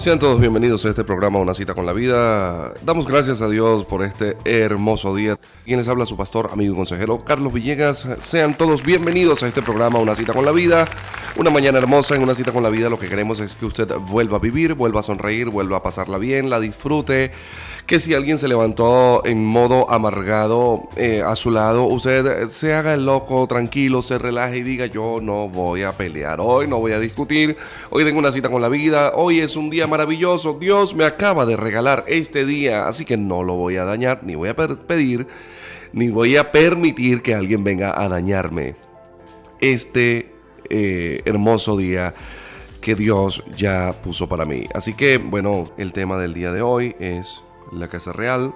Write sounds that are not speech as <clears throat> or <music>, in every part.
Sean todos bienvenidos a este programa Una cita con la vida. Damos gracias a Dios por este hermoso día. Quienes habla su pastor, amigo y consejero Carlos Villegas. Sean todos bienvenidos a este programa Una cita con la vida. Una mañana hermosa en Una cita con la vida. Lo que queremos es que usted vuelva a vivir, vuelva a sonreír, vuelva a pasarla bien, la disfrute. Que si alguien se levantó en modo amargado eh, a su lado, usted se haga el loco, tranquilo, se relaje y diga yo no voy a pelear hoy, no voy a discutir. Hoy tengo una cita con la vida. Hoy es un día maravilloso. Dios me acaba de regalar este día, así que no lo voy a dañar, ni voy a pedir, ni voy a permitir que alguien venga a dañarme. Este eh, hermoso día que Dios ya puso para mí. Así que, bueno, el tema del día de hoy es la Casa Real.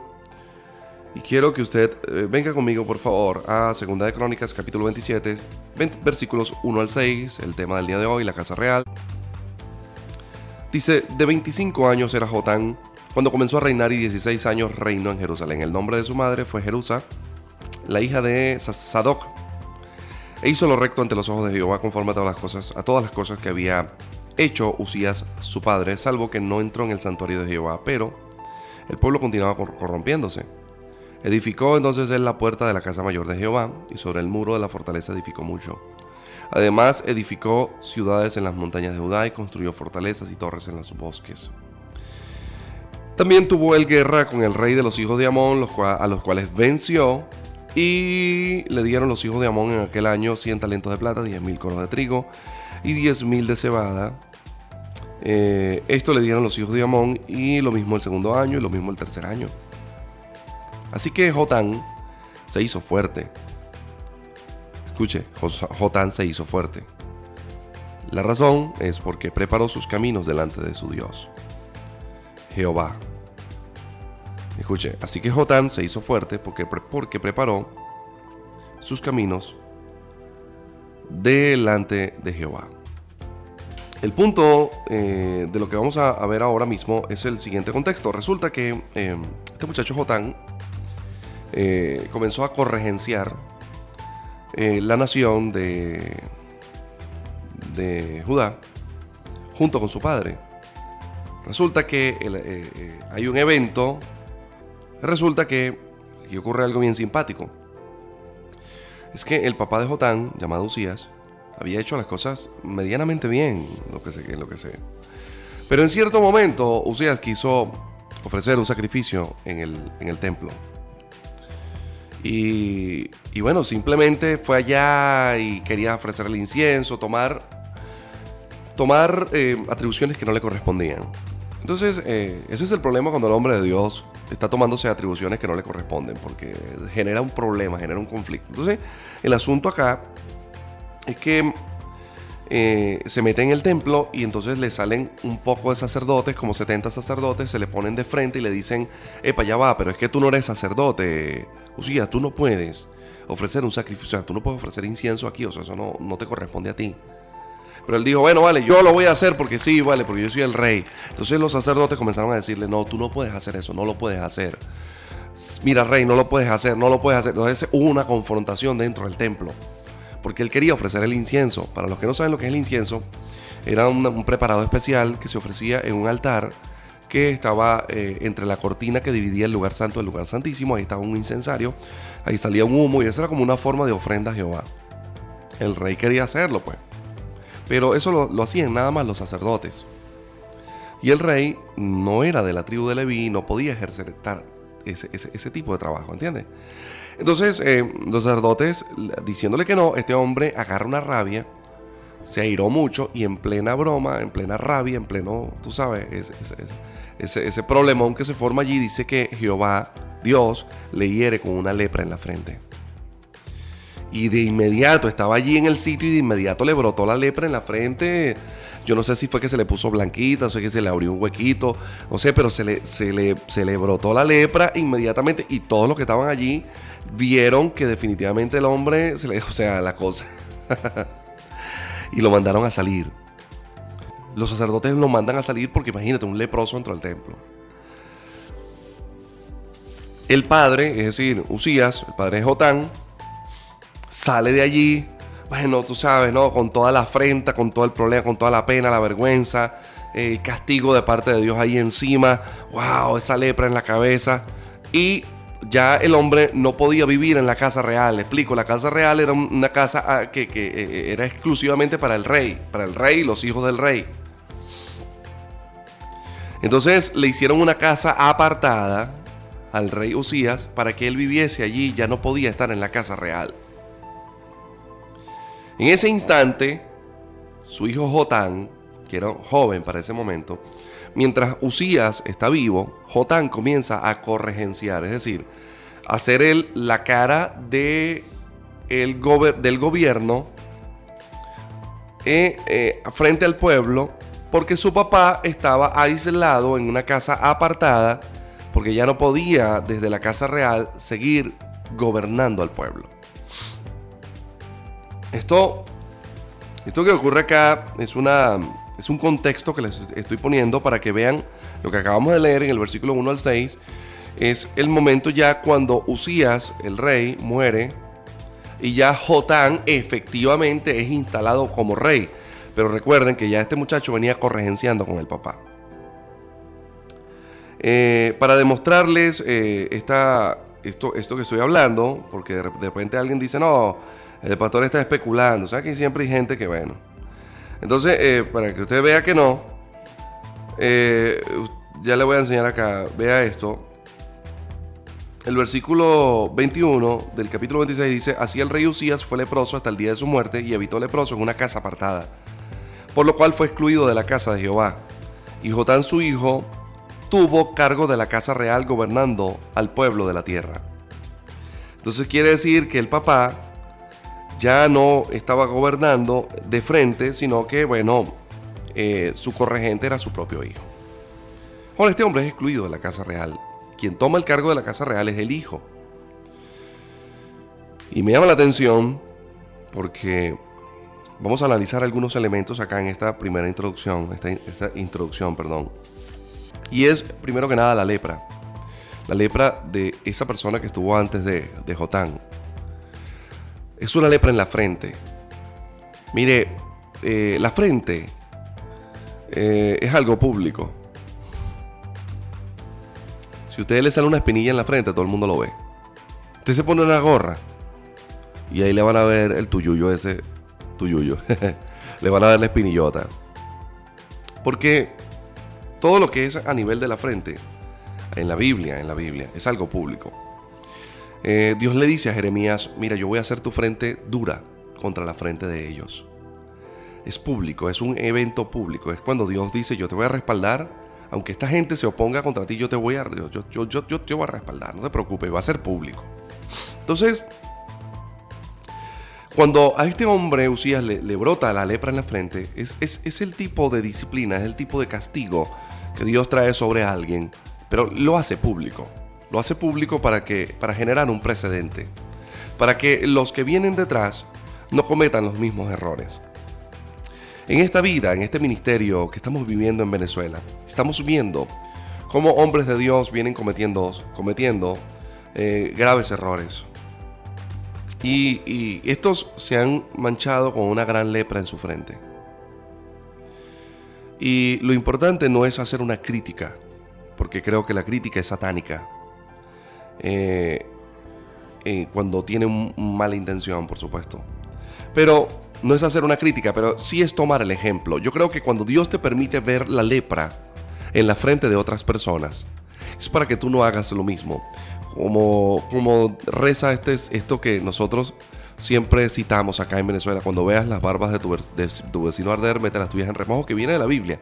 Y quiero que usted eh, venga conmigo, por favor, a Segunda de Crónicas, capítulo 27, versículos 1 al 6, el tema del día de hoy, la Casa Real. Dice, de 25 años era Jotán cuando comenzó a reinar y 16 años reinó en Jerusalén. El nombre de su madre fue Jerusa, la hija de Sadoc. E hizo lo recto ante los ojos de Jehová conforme a todas las cosas, a todas las cosas que había hecho Usías su padre, salvo que no entró en el santuario de Jehová, pero el pueblo continuaba corrompiéndose. Edificó entonces él la puerta de la casa mayor de Jehová, y sobre el muro de la fortaleza edificó mucho. Además, edificó ciudades en las montañas de Judá y construyó fortalezas y torres en los bosques. También tuvo él guerra con el rey de los hijos de Amón, a los cuales venció, y le dieron los hijos de Amón en aquel año 100 talentos de plata, 10 mil coros de trigo y 10 mil de cebada. Eh, esto le dieron los hijos de Amón y lo mismo el segundo año y lo mismo el tercer año. Así que Jotán se hizo fuerte Escuche, Jotán se hizo fuerte. La razón es porque preparó sus caminos delante de su Dios, Jehová. Escuche, así que Jotán se hizo fuerte porque, porque preparó sus caminos delante de Jehová. El punto eh, de lo que vamos a, ver ahora mismo es el siguiente contexto. Resulta que eh, este muchacho Jotán eh, comenzó a corregenciar eh, la nación de, Judá junto con su padre. Resulta que hay un evento, resulta que aquí ocurre algo bien simpático. Es que el papá de Jotán, llamado Usías, había hecho las cosas medianamente bien, lo que sé, lo que sé. Pero en cierto momento Usías quiso ofrecer un sacrificio en el, en el templo. Y, bueno, simplemente fue allá y quería ofrecer el incienso, tomar, tomar eh, atribuciones que no le correspondían. Entonces, eh, ese es el problema cuando el hombre de Dios está tomándose atribuciones que no le corresponden, porque genera un problema, genera un conflicto. Entonces, el asunto acá es que eh, se mete en el templo y entonces le salen un poco de sacerdotes, como 70 sacerdotes, se le ponen de frente y le dicen, epa, ya va, pero es que tú no eres sacerdote, o sea, tú no puedes ofrecer un sacrificio, o sea, tú no puedes ofrecer incienso aquí, o sea, eso no, no te corresponde a ti. Pero él dijo, bueno, vale, yo lo voy a hacer porque sí, vale, porque yo soy el rey. Entonces los sacerdotes comenzaron a decirle, no, tú no puedes hacer eso, no lo puedes hacer. Mira, rey, no lo puedes hacer, no lo puedes hacer. Entonces hubo una confrontación dentro del templo porque él quería ofrecer el incienso. Para los que no saben lo que es el incienso, era un, preparado especial que se ofrecía en un altar que estaba eh, entre la cortina que dividía el lugar santo del lugar santísimo. Ahí estaba un incensario, ahí salía un humo y esa era como una forma de ofrenda a Jehová. El rey quería hacerlo, pues. Pero eso lo, hacían nada más los sacerdotes. Y el rey no era de la tribu de Leví, no podía ejercer ese, ese tipo de trabajo, ¿entiendes? Entonces, eh, los sacerdotes, diciéndole que no, este hombre agarra una rabia, se airó mucho y en plena broma, en plena rabia, en pleno, tú sabes, ese, ese, problemón que se forma allí, dice que Jehová, Dios, le hiere con una lepra en la frente. Y de inmediato estaba allí en el sitio y de inmediato le brotó la lepra en la frente. Yo no sé si fue que se le puso blanquita, o sé que se le abrió un huequito, no sé, pero se le, se le, se le brotó la lepra inmediatamente y todos los que estaban allí vieron que definitivamente el hombre, se le, <laughs> o sea, la cosa. <laughs> y lo mandaron a salir. Los sacerdotes lo mandan a salir porque imagínate, un leproso entró al templo. El padre, es decir, Usías, el padre de Jotán, sale de allí, bueno, tú sabes, ¿no? Con toda la afrenta, con todo el problema, con toda la pena, la vergüenza, el castigo de parte de Dios ahí encima, wow, esa lepra en la cabeza. Y ya el hombre no podía vivir en la casa real. Explico, la casa real era una casa ah, que, que eh, era exclusivamente para el rey, para el rey y los hijos del rey. Entonces le hicieron una casa apartada al rey Usías para que él viviese allí, ya no podía estar en la casa real. En ese instante, su hijo Jotán, que era joven para ese momento, mientras Usías está vivo, Jotán comienza a corregenciar, es decir, a ser él la cara de el del gobierno eh, eh, frente al pueblo porque su papá estaba aislado en una casa apartada, porque ya no podía desde la casa real seguir gobernando al pueblo. Esto, esto que ocurre acá es, una, es un contexto que les estoy poniendo para que vean lo que acabamos de leer en el versículo 1 al 6. Es el momento ya cuando Usías, el rey, muere y ya Jotán efectivamente es instalado como rey. Pero recuerden que ya este muchacho venía corregenciando con el papá. Eh, para demostrarles eh, esto, esto que estoy hablando, porque de repente alguien dice, no, el pastor está especulando. Sea que siempre hay gente que, bueno. Entonces, eh, para que usted vea que no, ya le voy a enseñar acá, vea esto. El versículo 21 del capítulo 26 dice, así el rey Usías fue leproso hasta el día de su muerte y habitó leproso en una casa apartada por lo cual fue excluido de la casa de Jehová. Y Jotán su hijo tuvo cargo de la casa real gobernando al pueblo de la tierra. Entonces quiere decir que el papá ya no estaba gobernando de frente, sino que, bueno, eh, su corregente era su propio hijo. Ahora este hombre es excluido de la casa real. Quien toma el cargo de la casa real es el hijo. Y me llama la atención porque Vamos a analizar algunos elementos acá en esta primera introducción, esta, introducción, perdón. Y es, primero que nada, la lepra. La lepra de esa persona que estuvo antes de, de Jotán. Es una lepra en la frente. Mire, eh, la frente eh, es algo público. Si a usted le sale una espinilla en la frente, todo el mundo lo ve. Usted se pone una gorra y ahí le van a ver el tuyuyo ese tuyuyo. <laughs> le van a dar la espinillota. Porque todo lo que es a nivel de la frente, en la Biblia, en la Biblia, es algo público. Eh, Dios le dice a Jeremías, mira, yo voy a hacer tu frente dura contra la frente de ellos. Es público, es un evento público. Es cuando Dios dice, yo te voy a respaldar, aunque esta gente se oponga contra ti, yo te voy a, yo, yo, yo, yo voy a respaldar, no te preocupes, va a ser público. Entonces, cuando a este hombre Usías le, brota la lepra en la frente, es, es, el tipo de disciplina, es el tipo de castigo que Dios trae sobre alguien, pero lo hace público. Lo hace público para, que, para generar un precedente, para que los que vienen detrás no cometan los mismos errores. En esta vida, en este ministerio que estamos viviendo en Venezuela, estamos viendo cómo hombres de Dios vienen cometiendo, cometiendo eh, graves errores, y, estos se han manchado con una gran lepra en su frente. Y lo importante no es hacer una crítica, porque creo que la crítica es satánica. Eh, eh, cuando tiene mala intención, por supuesto. Pero no es hacer una crítica, pero sí es tomar el ejemplo. Yo creo que cuando Dios te permite ver la lepra en la frente de otras personas, es para que tú no hagas lo mismo como, como reza este, esto que nosotros siempre citamos acá en Venezuela, cuando veas las barbas de tu, vecino arder, mete las tuyas en remojo, que viene de la Biblia.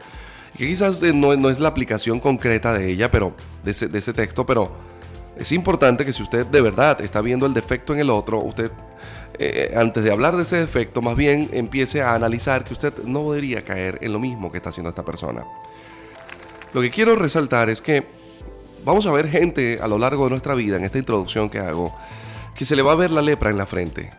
Que quizás eh, no, es la aplicación concreta de ella, pero de ese texto, pero es importante que si usted de verdad está viendo el defecto en el otro, usted eh, antes de hablar de ese defecto, más bien empiece a analizar que usted no debería caer en lo mismo que está haciendo esta persona. Lo que quiero resaltar es que vamos a ver gente a lo largo de nuestra vida, en esta introducción que hago, que se le va a ver la lepra en la frente.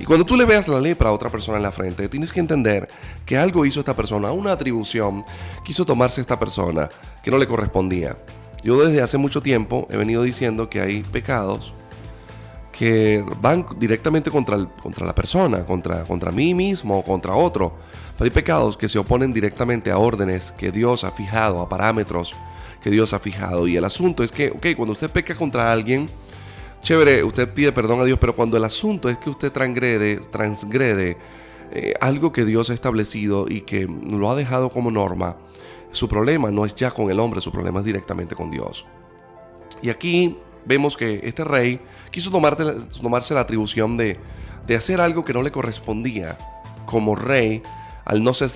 Y cuando tú le veas la lepra a otra persona en la frente, tienes que entender que algo hizo esta persona, una atribución quiso tomarse esta persona que no le correspondía. Yo desde hace mucho tiempo he venido diciendo que hay pecados que van directamente contra, contra la persona, contra, contra mí mismo, contra otro. Hay pecados que se oponen directamente a órdenes que Dios ha fijado, a parámetros que Dios ha fijado. Y el asunto es que, ok, cuando usted peca contra alguien, chévere, usted pide perdón a Dios, pero cuando el asunto es que usted transgrede, transgrede eh, algo que Dios ha establecido y que lo ha dejado como norma, su problema no es ya con el hombre, su problema es directamente con Dios. Y aquí vemos que este rey quiso tomarse la atribución de, de hacer algo que no le correspondía como rey al no, ser,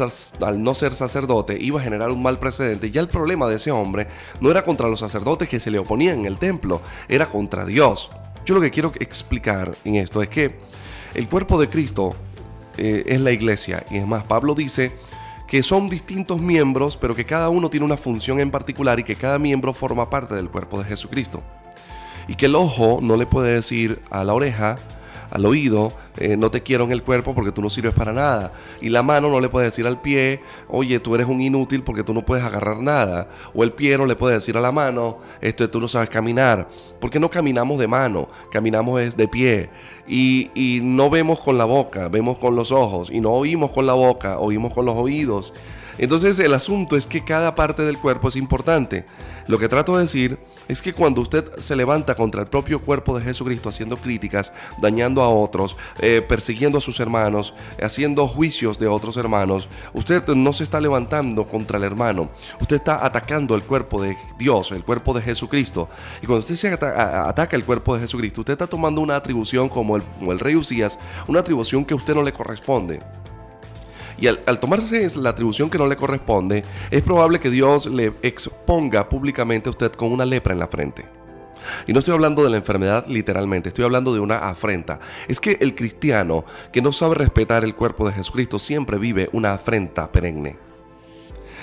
sacerdote, iba a generar un mal precedente. Ya el problema de ese hombre no era contra los sacerdotes que se le oponían en el templo, era contra Dios. Yo lo que quiero explicar en esto es que el cuerpo de Cristo eh, es la iglesia. Y es más, Pablo dice que son distintos miembros, pero que cada uno tiene una función en particular y que cada miembro forma parte del cuerpo de Jesucristo. Y que el ojo no le puede decir a la oreja, al oído, eh, no te quiero en el cuerpo porque tú no sirves para nada. Y la mano no le puede decir al pie, oye, tú eres un inútil porque tú no puedes agarrar nada. O el pie no le puede decir a la mano, esto tú no sabes caminar. Porque no caminamos de mano, caminamos de pie. Y, y no vemos con la boca, vemos con los ojos. Y no oímos con la boca, oímos con los oídos. Entonces el asunto es que cada parte del cuerpo es importante. Lo que trato de decir es que cuando usted se levanta contra el propio cuerpo de Jesucristo haciendo críticas, dañando a otros, eh, persiguiendo a sus hermanos, haciendo juicios de otros hermanos, usted no se está levantando contra el hermano, usted está atacando el cuerpo de Dios, el cuerpo de Jesucristo. Y cuando usted se ataca el cuerpo de Jesucristo, usted está tomando una atribución como el, como el rey Usías, una atribución que a usted no le corresponde. Y al, tomarse la atribución que no le corresponde, es probable que Dios le exponga públicamente a usted con una lepra en la frente. Y no estoy hablando de la enfermedad literalmente, estoy hablando de una afrenta. Es que el cristiano que no sabe respetar el cuerpo de Jesucristo siempre vive una afrenta perenne.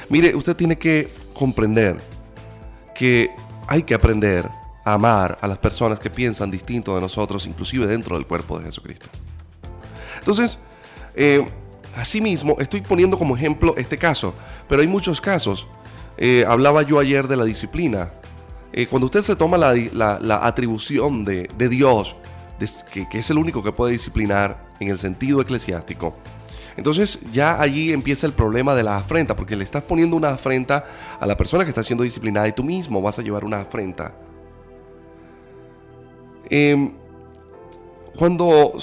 Mire, usted tiene que comprender que hay que aprender a amar a las personas que piensan distinto de nosotros, inclusive dentro del cuerpo de Jesucristo. Entonces, eh, Asimismo, estoy poniendo como ejemplo este caso, pero hay muchos casos. Eh, hablaba yo ayer de la disciplina. Eh, cuando usted se toma la, atribución de, Dios, que, es el único que puede disciplinar en el sentido eclesiástico, entonces ya allí empieza el problema de la afrenta, porque le estás poniendo una afrenta a la persona que está siendo disciplinada y tú mismo vas a llevar una afrenta. Em, cuando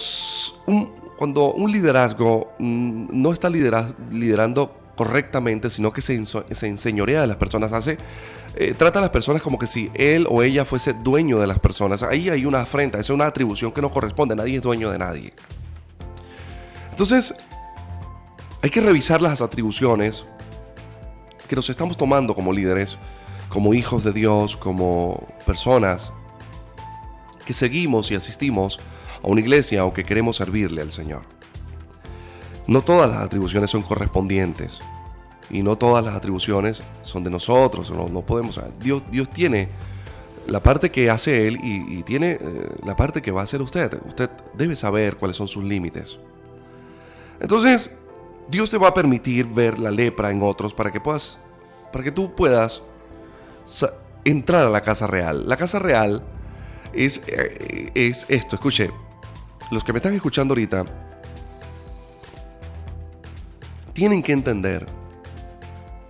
un, cuando un liderazgo mm, no está liderando correctamente, sino que se, se enseñorea de las personas, hace, eh, trata a las personas como que si él o ella fuese dueño de las personas. Ahí hay una afrenta, es una atribución que no corresponde, nadie es dueño de nadie. Entonces, hay que revisar las atribuciones que nos estamos tomando como líderes, como hijos de Dios, como personas que seguimos y asistimos a una iglesia o que queremos servirle al Señor. No todas las atribuciones son correspondientes y no todas las atribuciones son de nosotros. No, podemos. Dios, Dios tiene la parte que hace Él y, tiene eh, la parte que va a hacer usted. Usted debe saber cuáles son sus límites. Entonces, Dios te va a permitir ver la lepra en otros para que puedas, para que tú puedas entrar a la casa real. La casa real es, eh, es esto. Escuche, los que me están escuchando ahorita tienen que entender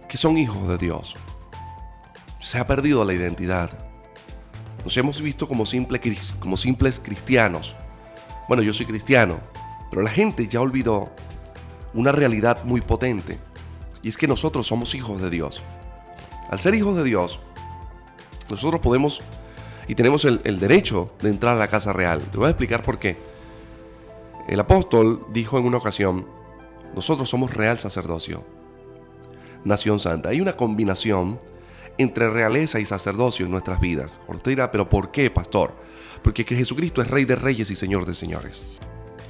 que son hijos de Dios. Se ha perdido la identidad. Nos hemos visto como, como simples cristianos. Bueno, yo soy cristiano, pero la gente ya olvidó una realidad muy potente. Y es que nosotros somos hijos de Dios. Al ser hijos de Dios, nosotros podemos y tenemos el, el derecho de entrar a la casa real. Te voy a explicar por qué. El apóstol dijo en una ocasión, nosotros somos real sacerdocio, nación santa. Hay una combinación entre realeza y sacerdocio en nuestras vidas. Usted pero ¿por qué, pastor? Porque Jesucristo es Rey de Reyes y Señor de Señores.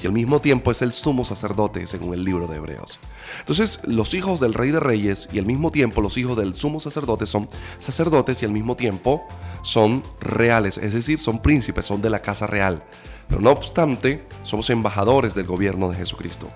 Y al mismo tiempo es el sumo sacerdote, según el libro de Hebreos. Entonces, los hijos del Rey de Reyes y al mismo tiempo los hijos del sumo sacerdote son sacerdotes y al mismo tiempo son reales, es decir, son príncipes, son de la casa real. Pero no obstante, somos embajadores del gobierno de Jesucristo.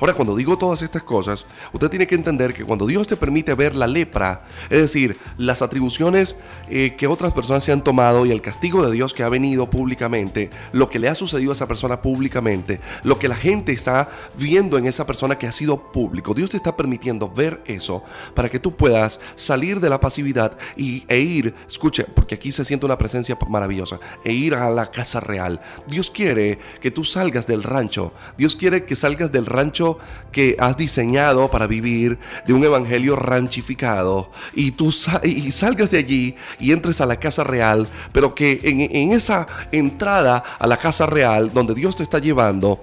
Ahora, cuando digo todas estas cosas, usted tiene que entender que cuando Dios te permite ver la lepra, es decir, las atribuciones eh, que otras personas se han tomado y el castigo de Dios que ha venido públicamente, lo que le ha sucedido a esa persona públicamente, lo que la gente está viendo en esa persona que ha sido público, Dios te está permitiendo ver eso para que tú puedas salir de la pasividad y, e ir, escuche, porque aquí se siente una presencia maravillosa, e ir a la casa real. Dios quiere que tú salgas del rancho, Dios quiere que salgas del rancho que has diseñado para vivir, de un evangelio ranchificado, y tú y salgas de allí y entres a la casa real, pero que en, en esa entrada a la casa real, donde Dios te está llevando,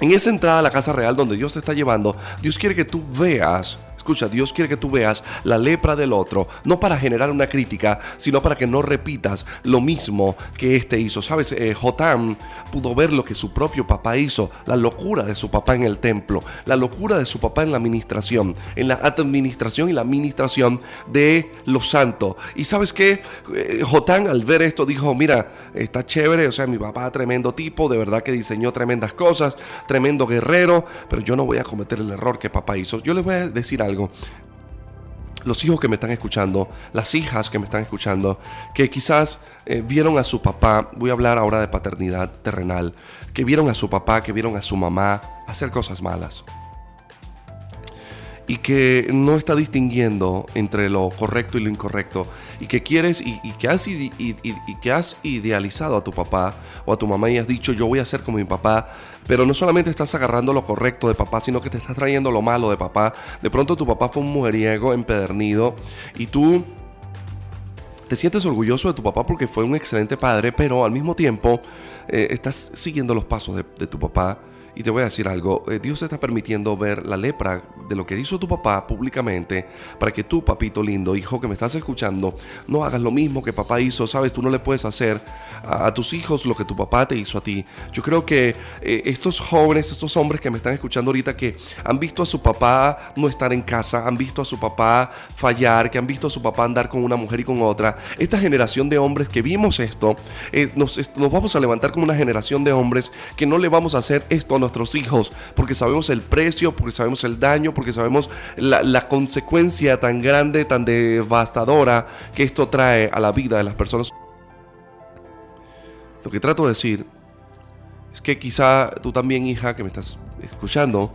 en esa entrada a la casa real donde Dios te está llevando, Dios quiere que tú veas Escucha, Dios quiere que tú veas la lepra del otro, no para generar una crítica, sino para que no repitas lo mismo que éste hizo. Sabes, eh, Jotam pudo ver lo que su propio papá hizo, la locura de su papá en el templo, la locura de su papá en la administración, en la administración y la administración de los santos. Y sabes que eh, al ver esto dijo, mira, está chévere, o sea, mi papá tremendo tipo, de verdad que diseñó tremendas cosas, tremendo guerrero, pero yo no voy a cometer el error que papá hizo. Yo les voy a decir algo los hijos que me están escuchando, las hijas que me están escuchando, que quizás eh, vieron a su papá, voy a hablar ahora de paternidad terrenal, que vieron a su papá, que vieron a su mamá hacer cosas malas. Y que no está distinguiendo entre lo correcto y lo incorrecto. Y que quieres y, que, has y, que has idealizado a tu papá o a tu mamá y has dicho yo voy a ser como mi papá, pero no solamente estás agarrando lo correcto de papá, sino que te estás trayendo lo malo de papá. De pronto tu papá fue un mujeriego empedernido y tú te sientes orgulloso de tu papá porque fue un excelente padre, pero al mismo tiempo eh, estás siguiendo los pasos de, de tu papá y te voy a decir algo, eh, Dios te está permitiendo ver la lepra de lo que hizo tu papá públicamente para que tú, papito lindo, hijo que me estás escuchando, no hagas lo mismo que papá hizo. Sabes, tú no le puedes hacer a, tus hijos lo que tu papá te hizo a ti. Yo creo que eh, estos jóvenes, estos hombres que me están escuchando ahorita, que han visto a su papá no estar en casa, han visto a su papá fallar, que han visto a su papá andar con una mujer y con otra, esta generación de hombres que vimos esto, eh, nos, nos vamos a levantar como una generación de hombres que no le vamos a hacer esto nuestros hijos, porque sabemos el precio, porque sabemos el daño, porque sabemos la, consecuencia tan grande, tan devastadora que esto trae a la vida de las personas. Lo que trato de decir es que quizá tú también, hija, que me estás escuchando,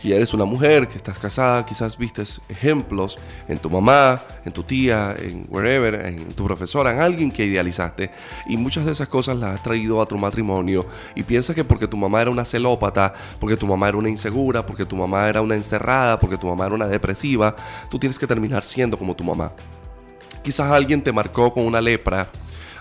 que ya eres una mujer, que estás casada, quizás vistes ejemplos en tu mamá, en tu tía, en wherever, en tu profesora, en alguien que idealizaste. Y muchas de esas cosas las has traído a tu matrimonio y piensas que porque tu mamá era una celópata, porque tu mamá era una insegura, porque tu mamá era una encerrada, porque tu mamá era una depresiva, tú tienes que terminar siendo como tu mamá. Quizás alguien te marcó con una lepra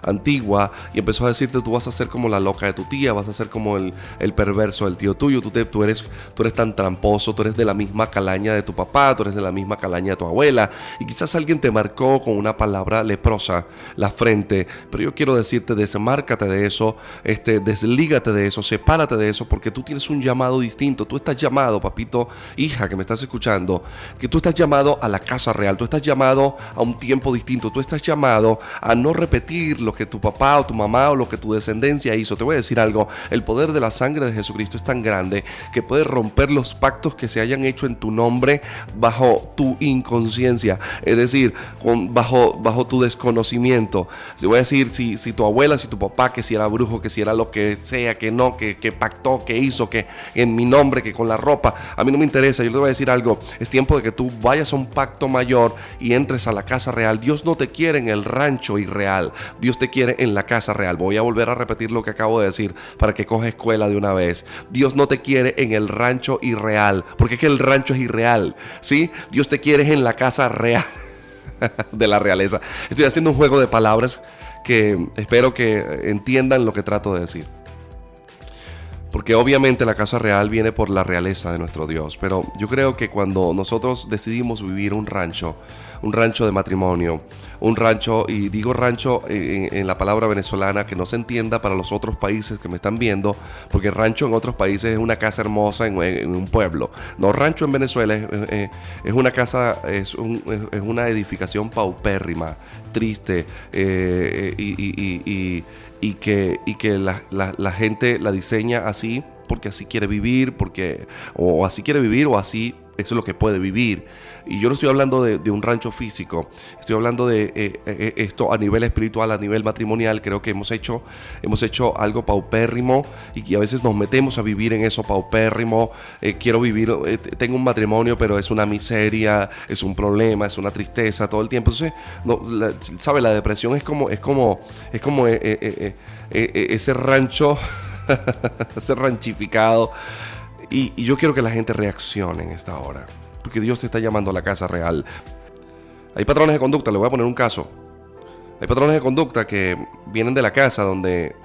antigua y empezó a decirte tú vas a ser como la loca de tu tía, vas a ser como el, perverso del tío tuyo, tú, tú, eres, tú eres tan tramposo, tú eres de la misma calaña de tu papá, tú eres de la misma calaña de tu abuela y quizás alguien te marcó con una palabra leprosa la frente, pero yo quiero decirte desmárcate de eso, este, deslígate de eso, sepárate de eso porque tú tienes un llamado distinto, tú estás llamado, papito, hija que me estás escuchando, que tú estás llamado a la casa real, tú estás llamado a un tiempo distinto, tú estás llamado a no repetir lo que tu papá o tu mamá o lo que tu descendencia hizo. Te voy a decir algo, el poder de la sangre de Jesucristo es tan grande que puede romper los pactos que se hayan hecho en tu nombre bajo tu inconsciencia, es decir, bajo, bajo tu desconocimiento. Te voy a decir si, si tu abuela, si tu papá, que si era brujo, que si era lo que sea, que no, que, que pactó, que hizo, que en mi nombre, que con la ropa, a mí no me interesa, yo te voy a decir algo, es tiempo de que tú vayas a un pacto mayor y entres a la casa real. Dios no te quiere en el rancho irreal, Dios te quiere en la casa real. Voy a volver a repetir lo que acabo de decir para que coja escuela de una vez. Dios no te quiere en el rancho irreal, porque es que el rancho es irreal, ¿sí? Dios te quiere en la casa real <laughs> de la realeza. Estoy haciendo un juego de palabras que espero que entiendan lo que trato de decir. Porque obviamente la casa real viene por la realeza de nuestro Dios. Pero yo creo que cuando nosotros decidimos vivir un rancho, un rancho de matrimonio, un rancho, y digo rancho en, la palabra venezolana que no se entienda para los otros países que me están viendo, porque rancho en otros países es una casa hermosa en, un pueblo. No, rancho en Venezuela es, una casa, es, una edificación paupérrima, triste, eh, y, y, que, y que la, la gente la diseña así porque así quiere vivir, porque o así quiere vivir o así eso es lo que puede vivir. Y yo no estoy hablando de, un rancho físico, estoy hablando de eh, eh, esto a nivel espiritual, a nivel matrimonial. Creo que hemos hecho, hemos hecho algo paupérrimo y que a veces nos metemos a vivir en eso paupérrimo. Eh, quiero vivir, tengo un matrimonio, pero es una miseria, es un problema, es una tristeza todo el tiempo. Entonces, no, la, ¿sabe? La depresión es como, es como, es como ese rancho, <laughs> ese ranchificado y, yo quiero que la gente reaccione en esta hora. Porque Dios te está llamando a la casa real. Hay patrones de conducta, le voy a poner un caso. Hay patrones de conducta que vienen de la casa donde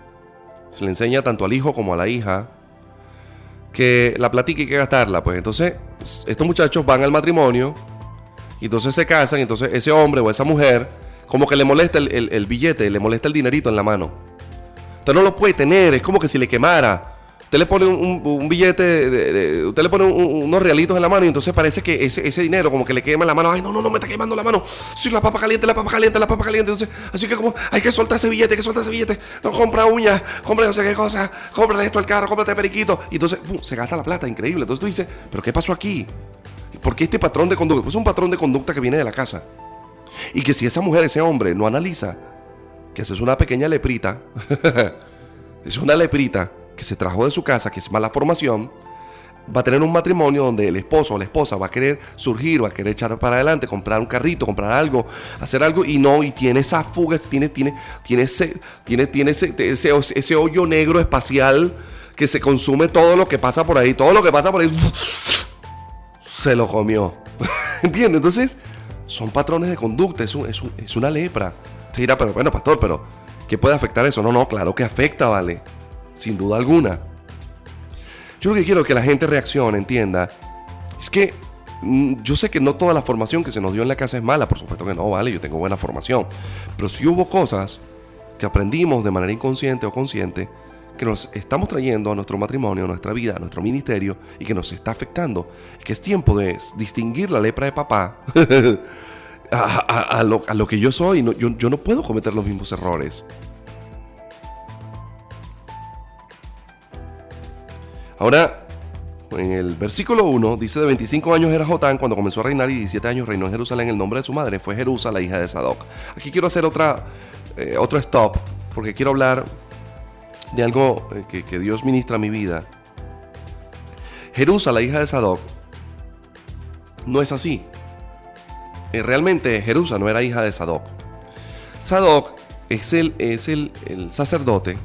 se le enseña tanto al hijo como a la hija que la platica y que gastarla. Pues entonces, estos muchachos van al matrimonio y entonces se casan y entonces ese hombre o esa mujer como que le molesta el, el billete, le molesta el dinerito en la mano. Usted no lo puede tener, es como que si le quemara. Usted le pone un, billete, de, usted le pone unos realitos en la mano y entonces parece que ese, dinero como que le quema la mano. Ay, no, no, no, me está quemando la mano. Sí, la papa caliente, la papa caliente, la papa caliente. Entonces, así que como hay que soltar ese billete, hay que soltar ese billete. No, compra uñas, compra no sé qué cosa, cómprale esto al carro, cómprate periquito. Y entonces, se gasta la plata, increíble. Entonces tú dices, ¿pero qué pasó aquí? ¿Por qué este patrón de conducta? Pues es un patrón de conducta que viene de la casa. Y que si esa mujer, ese hombre, no analiza que esa es una pequeña leprita, <laughs> es una leprita que se trajo de su casa, que es mala formación, va a tener un matrimonio donde el esposo o la esposa va a querer surgir, va a querer echar para adelante, comprar un carrito, comprar algo, hacer algo y no, y tiene esa fuga, tiene, tiene, tiene, ese, tiene, tiene ese, ese, hoyo negro espacial que se consume todo lo que pasa por ahí, todo lo que pasa por ahí se lo comió. <laughs> ¿Entiendes? Entonces, son patrones de conducta, es, es, es una lepra. Usted dirá, pero bueno, pastor, pero ¿qué puede afectar eso? No, no, claro que afecta, vale sin duda alguna. Yo lo que quiero que la gente reaccione, entienda, es que mm, yo sé que no toda la formación que se nos dio en la casa es mala, por supuesto que no, vale, yo tengo buena formación, pero sí hubo cosas que aprendimos de manera inconsciente o consciente que nos estamos trayendo a nuestro matrimonio, a nuestra vida, a nuestro ministerio y que nos está afectando. Es que es tiempo de distinguir la lepra de papá <laughs> a, lo, que yo soy. yo, yo no puedo cometer los mismos errores. Ahora, en el versículo 1 dice de 25 años era Jotán cuando comenzó a reinar y 17 años reinó en Jerusalén. El nombre de su madre fue Jerusa, la hija de Sadoc. Aquí quiero hacer otra, eh, otro stop porque quiero hablar de algo eh, que, Dios ministra a mi vida. Jerusa, la hija de Sadoc, no es así. Eh, realmente Jerusa no era hija de Sadoc. Sadoc es el, es el sacerdote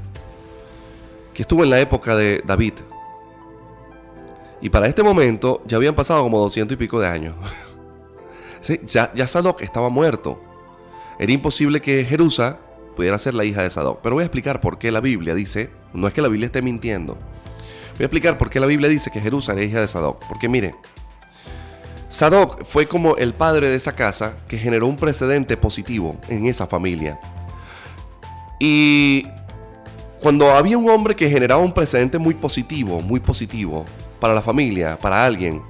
que estuvo en la época de David. Y para este momento ya habían pasado como doscientos y pico de años. <laughs> ya, ya Sadoc estaba muerto. Era imposible que Jerusa pudiera ser la hija de Sadoc. Pero voy a explicar por qué la Biblia dice, no es que la Biblia esté mintiendo. Voy a explicar por qué la Biblia dice que Jerusa era hija de Sadoc. Porque mire, Sadoc fue como el padre de esa casa que generó un precedente positivo en esa familia. Y cuando había un hombre que generaba un precedente muy positivo, muy positivo, para la familia, para alguien,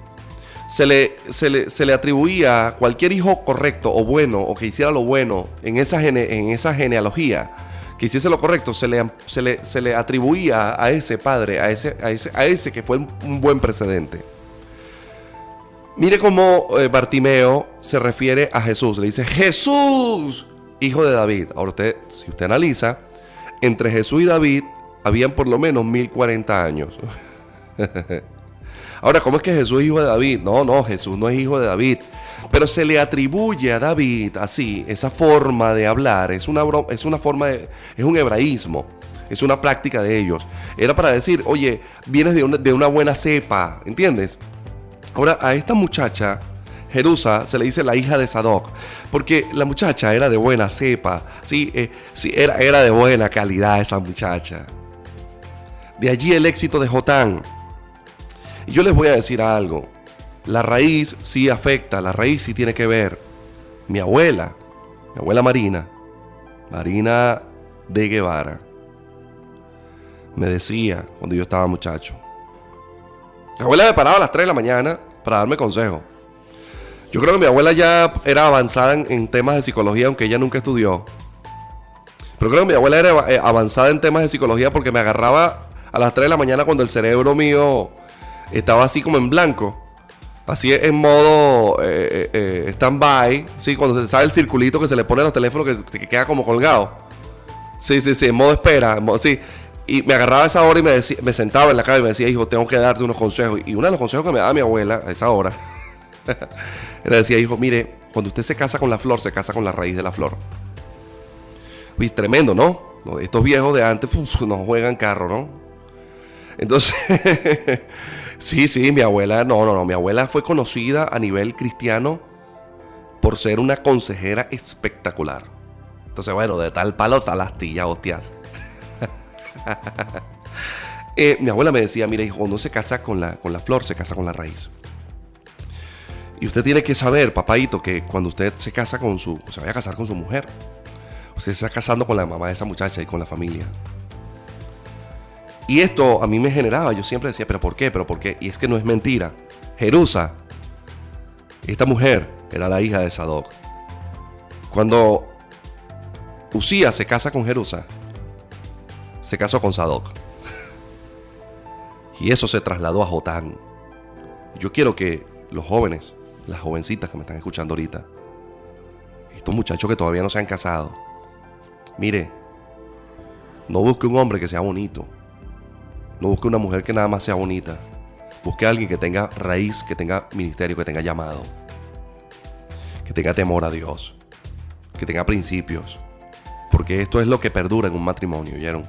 se le, se le, atribuía cualquier hijo correcto o bueno o que hiciera lo bueno en esa, en esa genealogía, que hiciese lo correcto, se le, se le, atribuía a ese padre, a ese, a ese, a ese que fue un, buen precedente. Mire cómo eh, Bartimeo se refiere a Jesús. Le dice, Jesús, hijo de David. Ahora usted, si usted analiza, entre Jesús y David habían por lo menos 1040 años. <laughs> Ahora, ¿cómo es que Jesús es hijo de David? No, no, Jesús no es hijo de David. Pero se le atribuye a David así, esa forma de hablar, es una, es una forma, de, es un hebraísmo, es una práctica de ellos. Era para decir, oye, vienes de una, de una buena cepa, ¿entiendes? Ahora, a esta muchacha, Jerusa se le dice la hija de Sadoc, porque la muchacha era de buena cepa, sí, eh, sí era, era de buena calidad esa muchacha. De allí el éxito de Jotán. Y yo les voy a decir algo. La raíz sí afecta, la raíz sí tiene que ver. Mi abuela, mi abuela Marina, Marina de Guevara, me decía cuando yo estaba muchacho. Mi abuela me paraba a las 3 de la mañana para darme consejo. Yo creo que mi abuela ya era avanzada en, temas de psicología, aunque ella nunca estudió. Pero creo que mi abuela era eh, avanzada en temas de psicología porque me agarraba a las 3 de la mañana cuando el cerebro mío estaba así como en blanco. Así en modo eh, eh, stand-by, ¿sí? Cuando se sabe el circulito que se le pone a los teléfonos que, queda como colgado. Sí, sí, sí, en modo espera, sí. Y me agarraba a esa hora y me, decía, me sentaba en la cama y me decía, hijo, tengo que darte unos consejos. Y uno de los consejos que me daba mi abuela a esa hora, <laughs> era decía, hijo, mire, cuando usted se casa con la flor, se casa con la raíz de la flor. Uy, tremendo, ¿no? Estos viejos de antes nos juegan carro, ¿no? Entonces... <laughs> Sí, sí, mi abuela, no, no, no, mi abuela fue conocida a nivel cristiano por ser una consejera espectacular. Entonces, bueno, de tal palo, tal astilla, hostias. <laughs> Eh, mi abuela me decía, mire, hijo, cuando se casa con la, con la flor, se casa con la raíz. Y usted tiene que saber, papadito, que cuando usted se casa con su, se vaya a casar con su mujer, usted se está casando con la mamá de esa muchacha y con la familia. Y esto a mí me generaba, yo siempre decía, pero ¿por qué? ¿Pero por qué? Y es que no es mentira. Jerusa, esta mujer era la hija de Sadoc. Cuando Usía se casa con Jerusa, se casó con Sadoc. Y eso se trasladó a Jotán. Yo quiero que los jóvenes, las jovencitas que me están escuchando ahorita, estos muchachos que todavía no se han casado, mire, no busque un hombre que sea bonito, no busque una mujer que nada más sea bonita. Busque a alguien que tenga raíz, que tenga ministerio, que tenga llamado. Que tenga temor a Dios. Que tenga principios. Porque esto es lo que perdura en un matrimonio, ¿oyeron?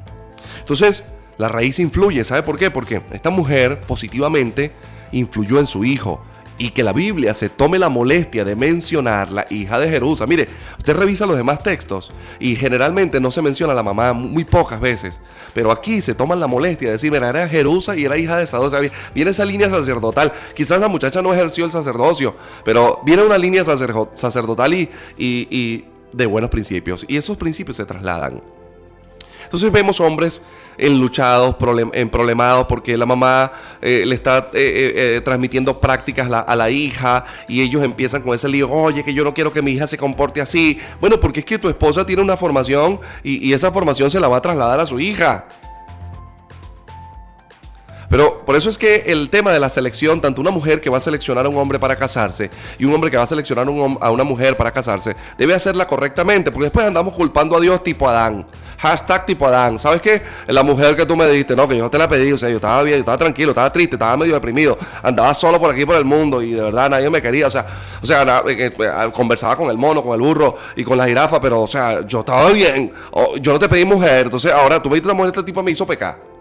Entonces, la raíz influye. ¿Sabe por qué? Porque esta mujer positivamente influyó en su hijo, y que la Biblia se tome la molestia de mencionar la hija de Jerusa. Mire, usted revisa los demás textos y generalmente no se menciona la mamá muy pocas veces, pero aquí se toman la molestia de decir, mira, era Jerusa y era hija de Sadok. viene esa línea sacerdotal. Quizás la muchacha no ejerció el sacerdocio, pero viene una línea sacerdotal y de buenos principios. Y esos principios se trasladan. Entonces vemos hombres enluchados, en problemados, porque la mamá eh, le está eh, eh, transmitiendo prácticas a la hija y ellos empiezan con ese lío, oye, que yo no quiero que mi hija se comporte así. Bueno, porque es que tu esposa tiene una formación y esa formación se la va a trasladar a su hija. Pero por eso es que el tema de la selección, tanto una mujer que va a seleccionar a un hombre para casarse y un hombre que va a seleccionar a una mujer para casarse, debe hacerla correctamente, porque después andamos culpando a Dios tipo Adán. Hashtag tipo Adán. ¿Sabes qué? La mujer que tú me diste, no, que yo no te la pedí, o sea, yo estaba bien, yo estaba tranquilo, estaba triste, estaba medio deprimido, andaba solo por aquí por el mundo y de verdad nadie me quería, o sea, o sea, eh, eh, conversaba con el mono, con el burro y con la jirafa, pero o sea, yo estaba bien, yo no te pedí mujer, entonces ahora tú me diste una mujer, este tipo me hizo pecar.